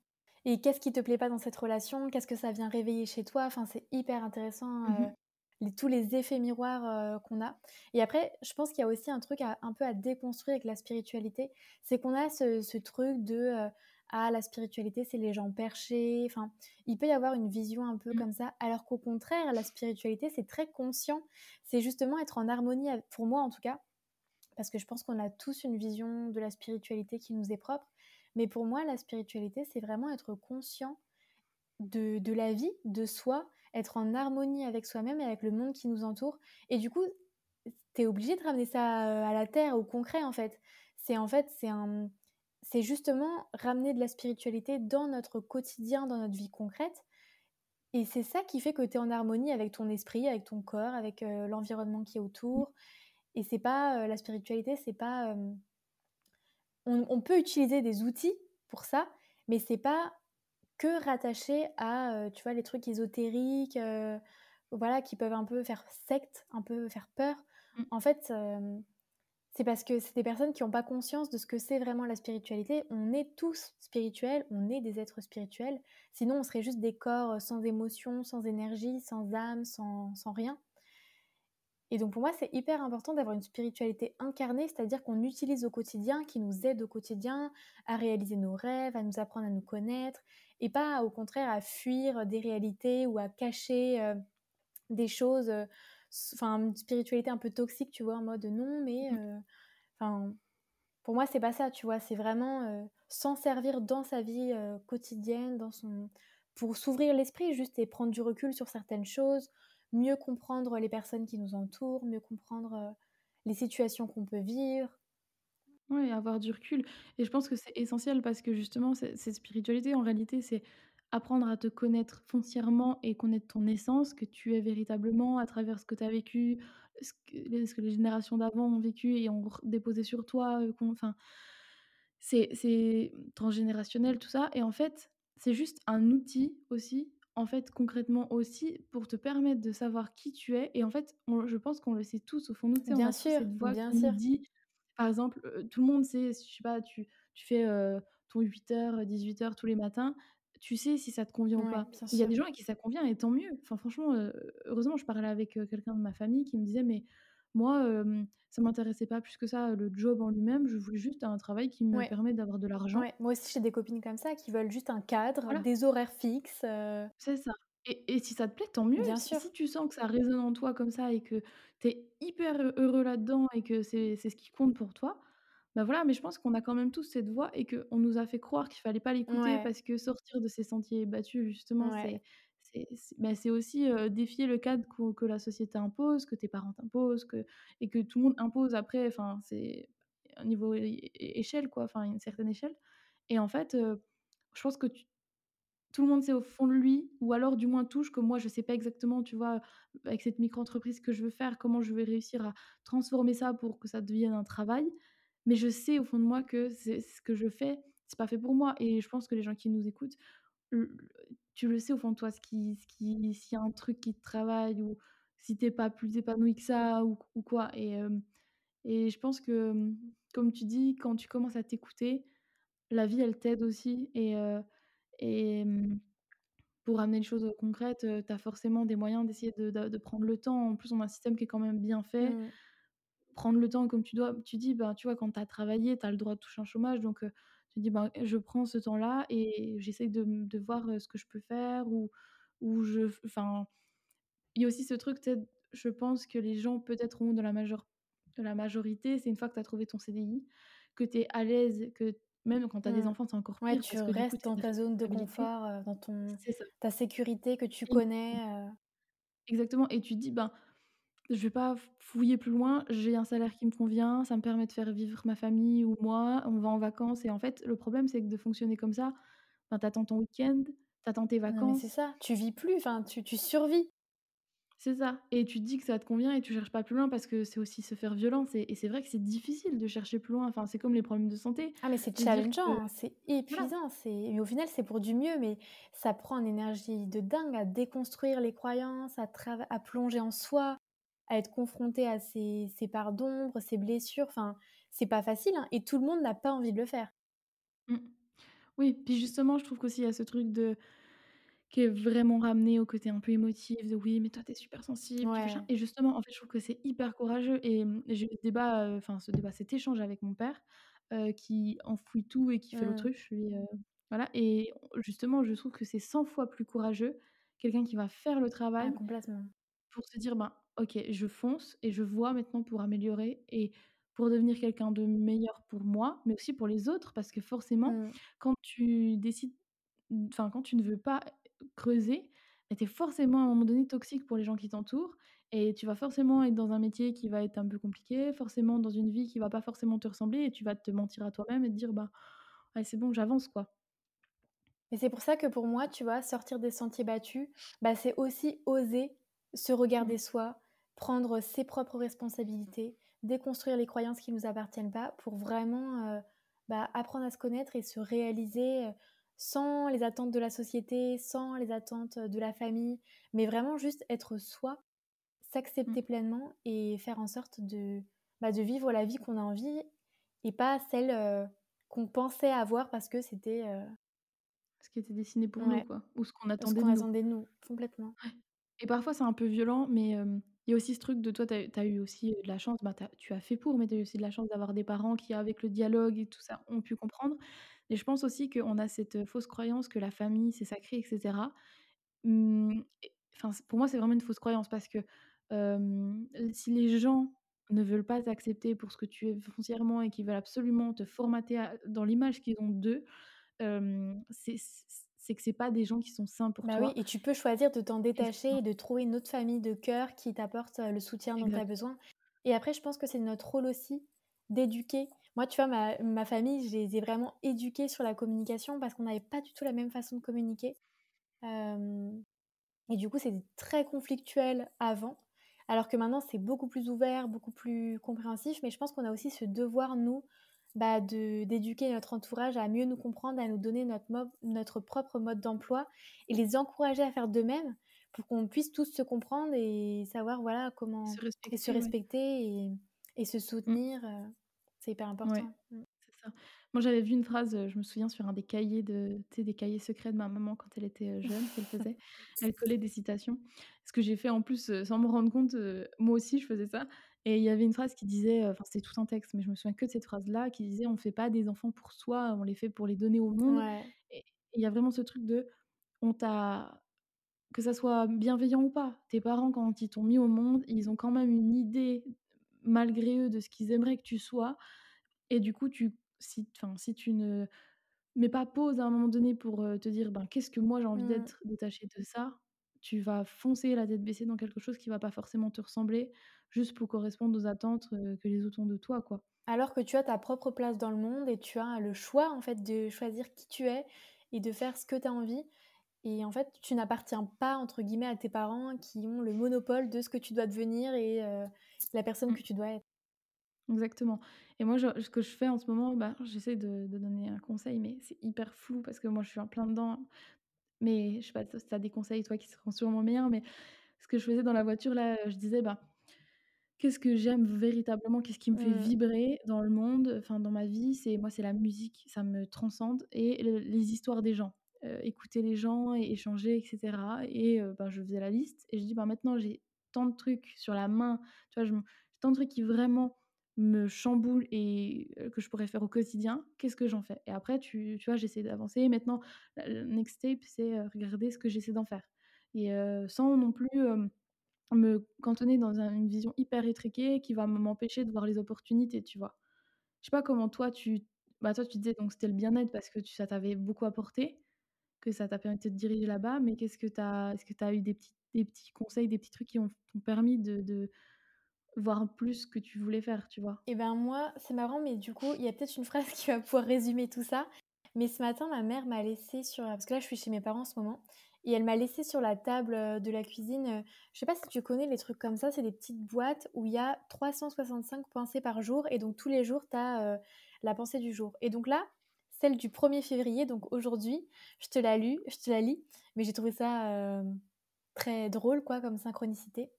et qu'est-ce qui te plaît pas dans cette relation? Qu'est-ce que ça vient réveiller chez toi? Enfin, c'est hyper intéressant, Mmh les tous les effets miroirs, qu'on a et après, je pense qu'il y a aussi un truc à un peu à déconstruire avec la spiritualité. C'est qu'on a ce ce truc de, «Ah la spiritualité, c'est les gens perchés». Enfin, il peut y avoir une vision un peu Mmh. comme ça, alors qu'au contraire, la spiritualité, c'est très conscient. C'est justement être en harmonie av pour moi en tout cas, parce que je pense qu'on a tous une vision de la spiritualité qui nous est propre. Mais pour moi, la spiritualité, c'est vraiment être conscient de, de la vie, de soi, être en harmonie avec soi-même et avec le monde qui nous entoure. Et du coup, tu es obligé de ramener ça euh, à la terre, au concret en fait. C'est en fait, c'est un, c'est justement ramener de la spiritualité dans notre quotidien, dans notre vie concrète. Et c'est ça qui fait que tu es en harmonie avec ton esprit, avec ton corps, avec euh, l'environnement qui est autour. Et c'est pas euh, la spiritualité, c'est pas euh, on, on peut utiliser des outils pour ça, mais c'est pas que rattaché à, tu vois, les trucs ésotériques, voilà, qui peuvent un peu faire secte, un peu faire peur. Mmh. En fait, c'est parce que c'est des personnes qui n'ont pas conscience de ce que c'est vraiment la spiritualité. On est tous spirituels, on est des êtres spirituels. Sinon, on serait juste des corps sans émotion, sans énergie, sans âme, sans, sans rien. Et donc pour moi, c'est hyper important d'avoir une spiritualité incarnée, c'est-à-dire qu'on utilise au quotidien, qui nous aide au quotidien à réaliser nos rêves, à nous apprendre à nous connaître, et pas au contraire à fuir des réalités ou à cacher euh, des choses, euh, enfin une spiritualité un peu toxique, tu vois, en mode non, mais Mmh. euh, enfin pour moi c'est pas ça, tu vois, c'est vraiment euh, s'en servir dans sa vie euh, quotidienne, dans son pour s'ouvrir l'esprit juste et prendre du recul sur certaines choses, mieux comprendre les personnes qui nous entourent, mieux comprendre les situations qu'on peut vivre. Ouais, avoir du recul et je pense que c'est essentiel parce que justement, ce cette spiritualité, en réalité, c'est apprendre à te connaître foncièrement et connaître ton essence, que tu es véritablement à travers ce que tu as vécu, ce que les ce que les générations d'avant ont vécu et ont déposé sur toi, qu'on enfin, c'est transgénérationnel tout ça. Et en fait, c'est juste un outil aussi, en fait, concrètement aussi, pour te permettre de savoir qui tu es. Et en fait, on je pense qu'on le sait tous au fond de nous, on Bien a sûr, cette voix bien qui nous sûr. dit. Par exemple, heu, tout le monde sait, je sais pas, tu tu fais, heu, ton 8:00-18:00 tous les matins, tu sais si ça te convient ou pas. Il y a des gens à qui ça convient et tant mieux. Enfin franchement, heu, heureusement, je parlais avec, quelqu'un de ma famille qui me disait: «Mais moi, hem, ça m'intéressait pas plus que ça, le job en lui-même, je voulais juste un travail qui me Ouais, permet d'avoir de l'argent». ouais. Moi aussi j'ai des copines comme ça qui veulent juste un cadre, Voilà. des horaires fixes. euh, C'est ça et et si ça te plaît, tant mieux. bien Si sûr. si tu sens que ça résonne en toi comme ça et que tu es hyper heu heureux là-dedans et que c'est ce qui compte pour toi, bah, voilà, mais je pense qu'on a quand même tous cette voix et qu'on nous a fait croire qu'il fallait pas l'écouter Ouais, parce que sortir de ces sentiers battus justement, ouais. c'est bah, c'est aussi, défier le cadre que la société impose, que tes parents t'imposent, que et que tout le monde impose après, enfin, c'est un niveau échelle quoi, enfin, une certaine échelle et en fait, je pense que tu tout le monde sait au fond de lui ou alors du moins touche que moi je sais pas exactement, tu vois, avec cette micro-entreprise que je veux faire, comment je vais réussir à transformer ça pour que ça devienne un travail. Mais je sais au fond de moi que ce que je fais, c'est pas fait pour moi et je pense que les gens qui nous écoutent, tu le sais au fond de toi ce qui s'il y a un truc qui te travaille ou si tu es pas plus épanoui que ça ou quoi et je pense que, mmh, comme tu dis, quand tu commences à t'écouter, la vie elle t'aide aussi et mmh pour ramener les choses, concrètes, tu as forcément des moyens d'essayer de de de prendre le temps. En plus, on a un système qui est quand même bien fait. Mmh. Prendre le temps comme tu dois tu dis, ben, tu vois, quand tu as travaillé, tu as le droit de toucher un chômage donc heu, tu dis: «Ben, je prends ce temps-là et j'essaye de de voir, heu, ce que je peux faire» ou ou je enfin, il y a aussi ce truc, je pense que les gens peut-être ont dans la majeure dans la majorité, c'est une fois que tu as trouvé ton CDI, que tu es à l'aise, que même quand tu as des Mmh. enfants, c'est encore Ouais, pire tu parce que du coup, restes tu as dans ta zone de confort, heu, dans ton ta sécurité que tu connais, Exactement et tu te dis: «Ben, je vais pas fouiller plus loin, j'ai un salaire qui me convient, ça me permet de faire vivre ma famille ou moi, on va en vacances et en fait, le problème, c'est que de fonctionner comme ça, ben, tu attends ton week-end, tu attends tes mais c'est vacances. ça, tu vis plus, enfin, tu tu survis. C'est ça et tu te dis que ça te convient et tu cherches pas plus loin parce que c'est aussi se faire violence et et c'est vrai que c'est difficile de chercher plus loin. Enfin, c'est comme les problèmes de santé, Ah mais c'est que challengeant, hein, c'est voilà. épuisant, c'est et au final, c'est pour du mieux, mais ça prend une énergie de dingue à déconstruire les croyances, à plonger en soi, à être confronté à ses ses parts d'ombre, ses blessures, enfin, c'est pas facile, hein et tout le monde n'a pas envie de le faire. Mmh. Oui, puis justement, je trouve qu'aussi il y a ce truc de qui est vraiment ramené au côté un peu émotif de: «Oui, mais toi, tu es super sensible, tu machin» Ouais. et justement, en fait, je trouve que c'est hyper courageux et mmh, j'ai eu ce débat, heu, enfin ce débat, cet échange avec mon père, heu, qui enfouit tout et qui fait Mmh. l'autruche, lui, heu, voilà et justement, je trouve que c'est 100 fois plus courageux, quelqu'un qui va faire le Ah travail complètement. pour se dire: «Ben, OK, je fonce et je vois maintenant pour améliorer et pour devenir quelqu'un de meilleur pour moi, mais aussi pour les autres». Parce que forcément, Mmh. quand tu décides enfin, quand tu ne veux pas creuser, bah, tu es forcément à un moment donné toxique pour les gens qui t'entourent et tu vas forcément être dans un métier qui va être un peu compliqué, forcément dans une vie qui va pas forcément te ressembler et tu vas te mentir à toi-même et te dire: «Bah, c'est bon, j'avance, quoi». Et c'est pour ça que pour moi, tu vois, sortir des sentiers battus, bah, c'est aussi oser se regarder Mmh. soi, prendre ses propres responsabilités, déconstruire les croyances qui nous appartiennent pas pour vraiment, heu, bah, apprendre à se connaître et se réaliser, heu, sans les attentes de la société, sans les attentes, de la famille, mais vraiment juste être soi, Mmh. s'accepter pleinement et faire en sorte de, bah, de vivre la vie qu'on a envie et pas celle, heu, qu'on pensait avoir parce que c'était, Ce qui était dessiné pour nous, quoi, ou ce qu'on attendait nous. attendait de nous, complètement. Et parfois, c'est un peu violent, mais il y a aussi ce truc de toi, tu as eu aussi, de la chance, bah, tu as fait pour, mais tu as eu aussi de la chance d'avoir des parents qui, avec le dialogue et tout ça, ont pu comprendre. Et je pense aussi qu'on a cette, fausse croyance que la famille, c'est sacré et cetera. Mmh enfin, pour moi, c'est vraiment une fausse croyance parce que, si les gens ne veulent pas t'accepter pour ce que tu es foncièrement et qu'ils veulent absolument te formater dans l'image qu'ils ont d'eux, c'est c'est que c'est pas des gens qui sont sains pour Bah oui toi et tu peux choisir de t'en détacher et de trouver une autre famille de cœur qui t'apporte, heu, le soutien dont tu as besoin. Et après, je pense que c'est notre rôle aussi d'éduquer. Moi, tu vois, ma ma famille, je les ai vraiment éduqués sur la communication parce qu'on n'avait pas du tout la même façon de communiquer. Hem et du coup, c'était très conflictuel avant, alors que maintenant, c'est beaucoup plus ouvert, beaucoup plus compréhensif. Mais je pense qu'on a aussi ce devoir, nous, bah, de d'éduquer notre entourage à mieux nous comprendre, à nous donner notre mob notre propre mode d'emploi et les encourager à faire de même pour qu'on puisse tous se comprendre et savoir, voilà, comment Se et se respecter, ouais. et et se Mmh. soutenir, heu, c'est hyper Ouais, important. Mmh. ça. Moi, j'avais vu une phrase, heu, je me souviens sur un des cahiers de des cahiers secrets de ma maman quand elle était, heu, jeune, qu'elle faisait. Elle collait des citations. Ce que j'ai fait en plus, sans me rendre compte, moi aussi je faisais ça et il y avait une phrase qui disait, enfin c'était tout un texte, mais je me souviens que de cette phrase-là qui disait: «On fait pas des enfants pour soi, on les fait pour les donner au monde» Ouais. et il y a vraiment ce truc de on t'a que ça soit bienveillant ou pas, tes parents quand ils t'ont mis au monde, ils ont quand même une idée, malgré eux, de ce qu'ils aimeraient que tu sois et du coup, tu si si tu ne mets pas pause à un moment donné pour, heu, te dire: «Ben, qu'est-ce que moi j'ai envie Mmh. d'être détaché de ça?» Tu vas foncer la tête baissée dans quelque chose qui va pas forcément te ressembler, juste pour correspondre aux attentes, que les autres ont de toi, quoi. Alors que tu as ta propre place dans le monde et tu as le choix, en fait, de choisir qui tu es et de faire ce que tu as envie et en fait, tu n'appartiens pas, entre guillemets, «à tes parents» qui ont le monopole de ce que tu dois devenir et la personne Mmh, que tu dois être. exactement et moi, je ce que je fais en ce moment, bah, j'essaie de de donner un conseil, mais c'est hyper flou parce que moi, je suis en plein dedans, mais je sais pas si tu as des conseils, toi, qui seront sûrement meilleurs, mais ce que je faisais dans la voiture, là, je disais: «Bah, Qu'est-ce que j'aime véritablement? Qu'est-ce qui me fait Mmh. vibrer dans le monde, enfin dans ma vie? C'est moi, c'est la musique, ça me transcende et le les histoires des gens. Heu, écouter les gens et échanger et cetera et ben, je faisais la liste et je dis: «Ben, maintenant j'ai tant de trucs sur la main», tu vois? Je tant de trucs qui vraiment me chamboulent et que je pourrais faire au quotidien. Qu'est-ce que j'en fais? Et après tu tu vois, j'essaie d'avancer. Maintenant, le next step, c'est, regarder ce que j'essaie d'en faire et sans non plus, me cantonner dans un une vision hyper étriquée qui va m'empêcher de voir les opportunités, tu vois? Je sais pas comment toi tu bah, toi tu disais donc c'était le bien-être parce que tu ça t'avait beaucoup apporté, que ça t'a permis de te diriger là-bas, mais qu'est-ce que tu as est-ce que tu as eu des petits des petits conseils, des petits trucs qui ont permis de voir plus que tu voulais faire, tu vois? Et ben moi, c'est marrant, mais du coup, il y a peut-être une phrase qui va pouvoir résumer tout ça. Mais ce matin, ma mère m'a laissé sur parce que là, je suis chez mes parents en ce moment et elle m'a laissé sur la table, heu, de la cuisine, heu, je sais pas si tu connais les trucs comme ça, c'est des petites boîtes où il y a 365 pensées par jour et donc tous les jours, tu as, la pensée du jour et donc là, celle du 1er février, donc aujourd'hui, je te la lu je te la lis, mais j'ai trouvé ça, très drôle quoi comme synchronicité.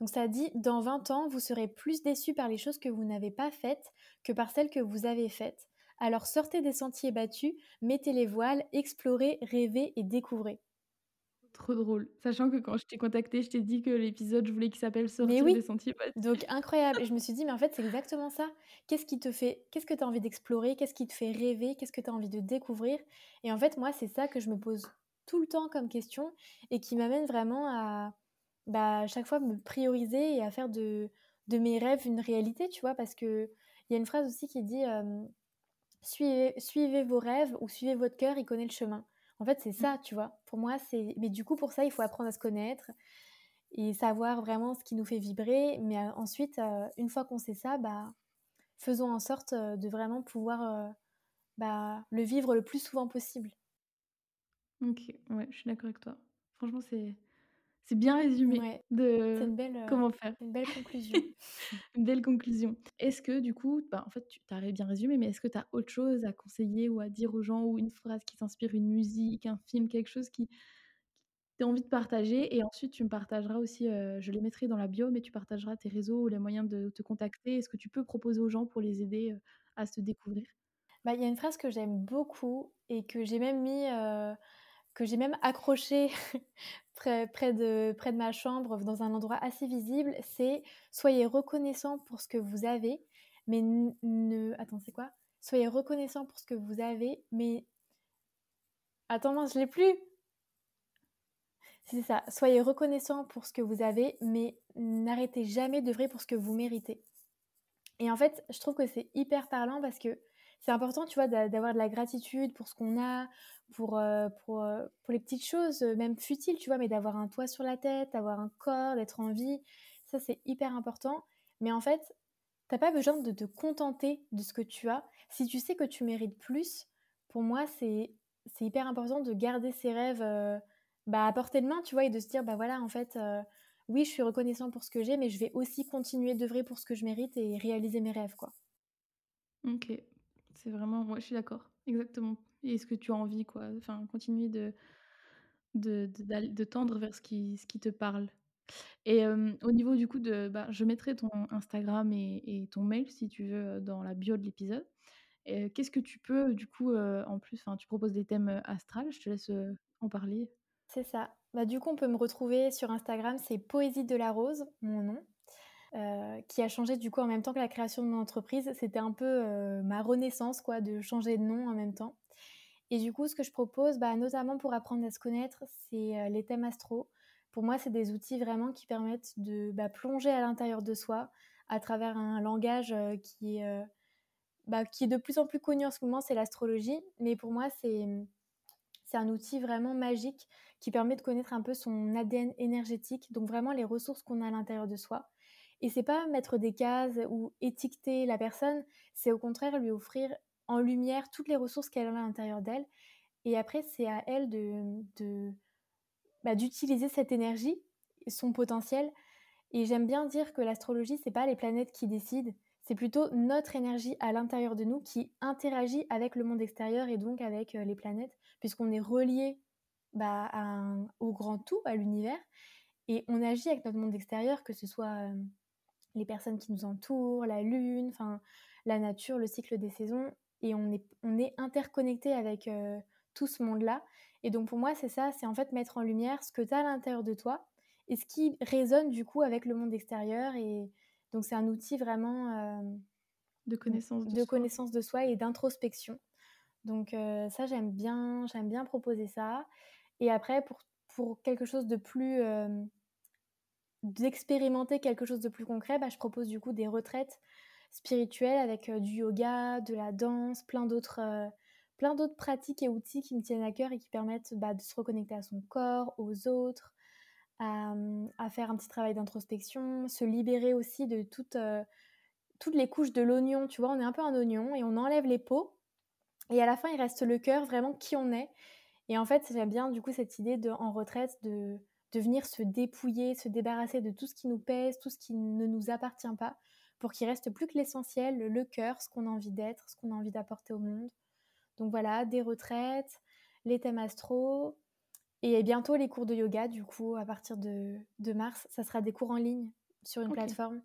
Donc ça dit: «Dans 20 ans, vous serez plus déçus par les choses que vous n'avez pas faites que par celles que vous avez faites. Alors sortez des sentiers battus, mettez les voiles, explorez, rêvez et découvrez». Trop drôle. Sachant que quand je t'ai contacté, je t'ai dit que l'épisode, je voulais qu'il s'appelle «Sortir oui! des sentiers battus». Donc incroyable et je me suis dit: «Mais en fait, c'est exactement ça. Qu'est-ce qui te fait qu'est-ce que tu as envie d'explorer? Qu'est-ce qui te fait rêver? Qu'est-ce que tu as envie de découvrir?» et en fait, moi, c'est ça que je me pose tout le temps comme question et qui m'amène vraiment à, bah, chaque fois me prioriser et à faire de de mes rêves une réalité, tu vois? Parce qu'il y a une phrase aussi qui dit, «Suivez suivez vos rêves ou suivez votre cœur, il connaît le chemin». En fait, c'est ça, tu vois? Pour moi, c'est mais du coup, pour ça, il faut apprendre à se connaître et savoir vraiment ce qui nous fait vibrer. Mais, ensuite, une fois qu'on sait ça, bah, faisons en sorte, de vraiment pouvoir, bah, le vivre le plus souvent possible. OK, ouais, je suis d'accord avec toi. Franchement, c'est c'est bien résumé Ouais, de une belle, heu, comment faire. une belle conclusion. Une belle conclusion. Est-ce que du coup, bah, en fait, tu as bien résumé, mais est-ce que tu as autre chose à conseiller ou à dire aux gens ou une phrase qui t'inspire, une musique, un film, quelque chose qui tu as envie de partager? Et ensuite, tu me partageras aussi, heu, je les mettrai dans la bio, mais tu partageras tes réseaux ou les moyens de te contacter et ce que tu peux proposer aux gens pour les aider, heu, à se découvrir? Bah, il y a une phrase que j'aime beaucoup et que j'ai même mis, que j'ai même accrochée près de près de ma chambre, dans un endroit assez visible, c'est: «Soyez reconnaissants pour ce que vous avez, mais ne» attends, c'est quoi? «Soyez reconnaissants pour ce que vous avez, mais» attends mince, je l'ai plus! C'est ça: «Soyez reconnaissants pour ce que vous avez, mais n'arrêtez jamais d'œuvrer pour ce que vous méritez». Et en fait, je trouve que c'est hyper parlant parce que c'est important, tu vois, d'a d'avoir de la gratitude pour ce qu'on a, pour, heu, pour, heu, pour les petites choses, heu, même futiles, tu vois? Mais d'avoir un toit sur la tête, d'avoir un corps, d'être en vie, ça, c'est hyper important. Mais en fait, tu as pas besoin de te contenter de ce que tu as. Si tu sais que tu mérites plus, pour moi, c'est hyper important de garder ses rêves, bah, à portée de main, tu vois? Et de se dire: «Bah, voilà, en fait, oui, je suis reconnaissant pour ce que j'ai, mais je vais aussi continuer d'œuvrer pour ce que je mérite et réaliser mes rêves, quoi». OK. C'est vraiment ouais, je suis d'accord, exactement. Et ce que tu as envie, quoi. Enfin, continuer de de de tendre vers ce qui ce qui te parle. Et au niveau du coup de bah, je mettrai ton Instagram et ton mail si tu veux, dans la bio de l'épisode. Et qu'est-ce que tu peux du coup, en plus tu proposes des thèmes, astrales, je te laisse, en parler. C'est ça. Bah, du coup, on peut me retrouver sur Instagram, c'est Poésie de la Rose, mon nom, heu, qui a changé du coup en même temps que la création de mon entreprise. C'était un peu, heu, ma renaissance quoi, de changer de nom en même temps. Et du coup, ce que je propose, bah, notamment pour apprendre à se connaître, c'est, heu, les thèmes astro. Pour moi, c'est des outils vraiment qui permettent de, bah, plonger à l'intérieur de soi à travers un langage, qui est, bah, qui est de plus en plus connu en ce moment, c'est l'astrologie. Mais pour moi, c'est, c'est un outil vraiment magique qui permet de connaître un peu son ADN énergétique, donc vraiment les ressources qu'on a à l'intérieur de soi. Et c'est pas mettre des cases ou étiqueter la personne, c'est au contraire lui offrir en lumière toutes les ressources qu'elle a à l'intérieur d'elle. Et après, c'est à elle de, de, bah, d'utiliser cette énergie, son potentiel. Et j'aime bien dire que l'astrologie, c'est pas les planètes qui décident, c'est plutôt notre énergie à l'intérieur de nous qui interagit avec le monde extérieur et donc avec, heu, les planètes, puisqu'on est reliés, bah, au grand tout, à l'univers. Et on agit avec notre monde extérieur, que ce soit, hem, les personnes qui nous entourent, la lune, enfin la nature, le cycle des saisons. Et on est on est interconnectés avec, heu, tout ce monde-là. Et donc pour moi, c'est ça, c'est en fait mettre en lumière ce que tu as à l'intérieur de toi et ce qui résonne du coup avec le monde extérieur. Et donc c'est un outil vraiment, hem, De connaissance de connaissance de soi et d'introspection. Donc heu, ça, j'aime bien j'aime bien proposer ça. Et après pour pour quelque chose de plus, d'expérimenter quelque chose de plus concret, bah, je propose du coup des retraites spirituelles avec, du yoga, de la danse, plein d'autres, pratiques et outils qui me tiennent à cœur et qui permettent, bah, de se reconnecter à son corps, aux autres, à, faire un petit travail d'introspection, se libérer aussi de toutes, toutes les couches de l'oignon. Tu vois, on est un peu un oignon et on enlève les peaux. Et à la fin, il reste le cœur, vraiment qui on est. Et en fait, j'aime bien du coup cette idée de, en retraite de, de venir se dépouiller, se débarrasser de tout ce qui nous pèse, tout ce qui ne nous appartient pas, pour qu'il reste plus que l'essentiel, le cœur, ce qu'on a envie d'être, ce qu'on a envie d'apporter au monde. Donc voilà, des retraites, les thèmes astro, et bientôt les cours de yoga, du coup, à partir de, mars, ça sera des cours en ligne sur une plateforme.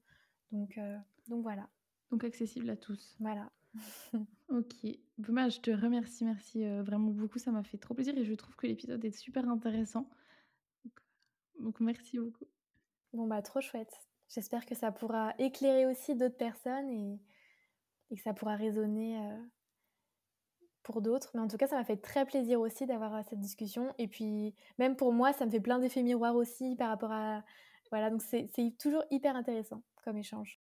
Donc, euh, donc voilà. Donc accessible à tous. Voilà. ok. Bouma, je te remercie, merci euh, vraiment beaucoup. Ça m'a fait trop plaisir et je trouve que l'épisode est super intéressant. Donc, merci beaucoup. Bon, bah, trop chouette. J'espère que ça pourra éclairer aussi d'autres personnes et, que ça pourra résonner euh, pour d'autres. Mais en tout cas, ça m'a fait très plaisir aussi d'avoir euh, cette discussion. Et puis, même pour moi, ça me fait plein d'effets miroirs aussi par rapport à. Voilà, donc c'est toujours hyper intéressant comme échange.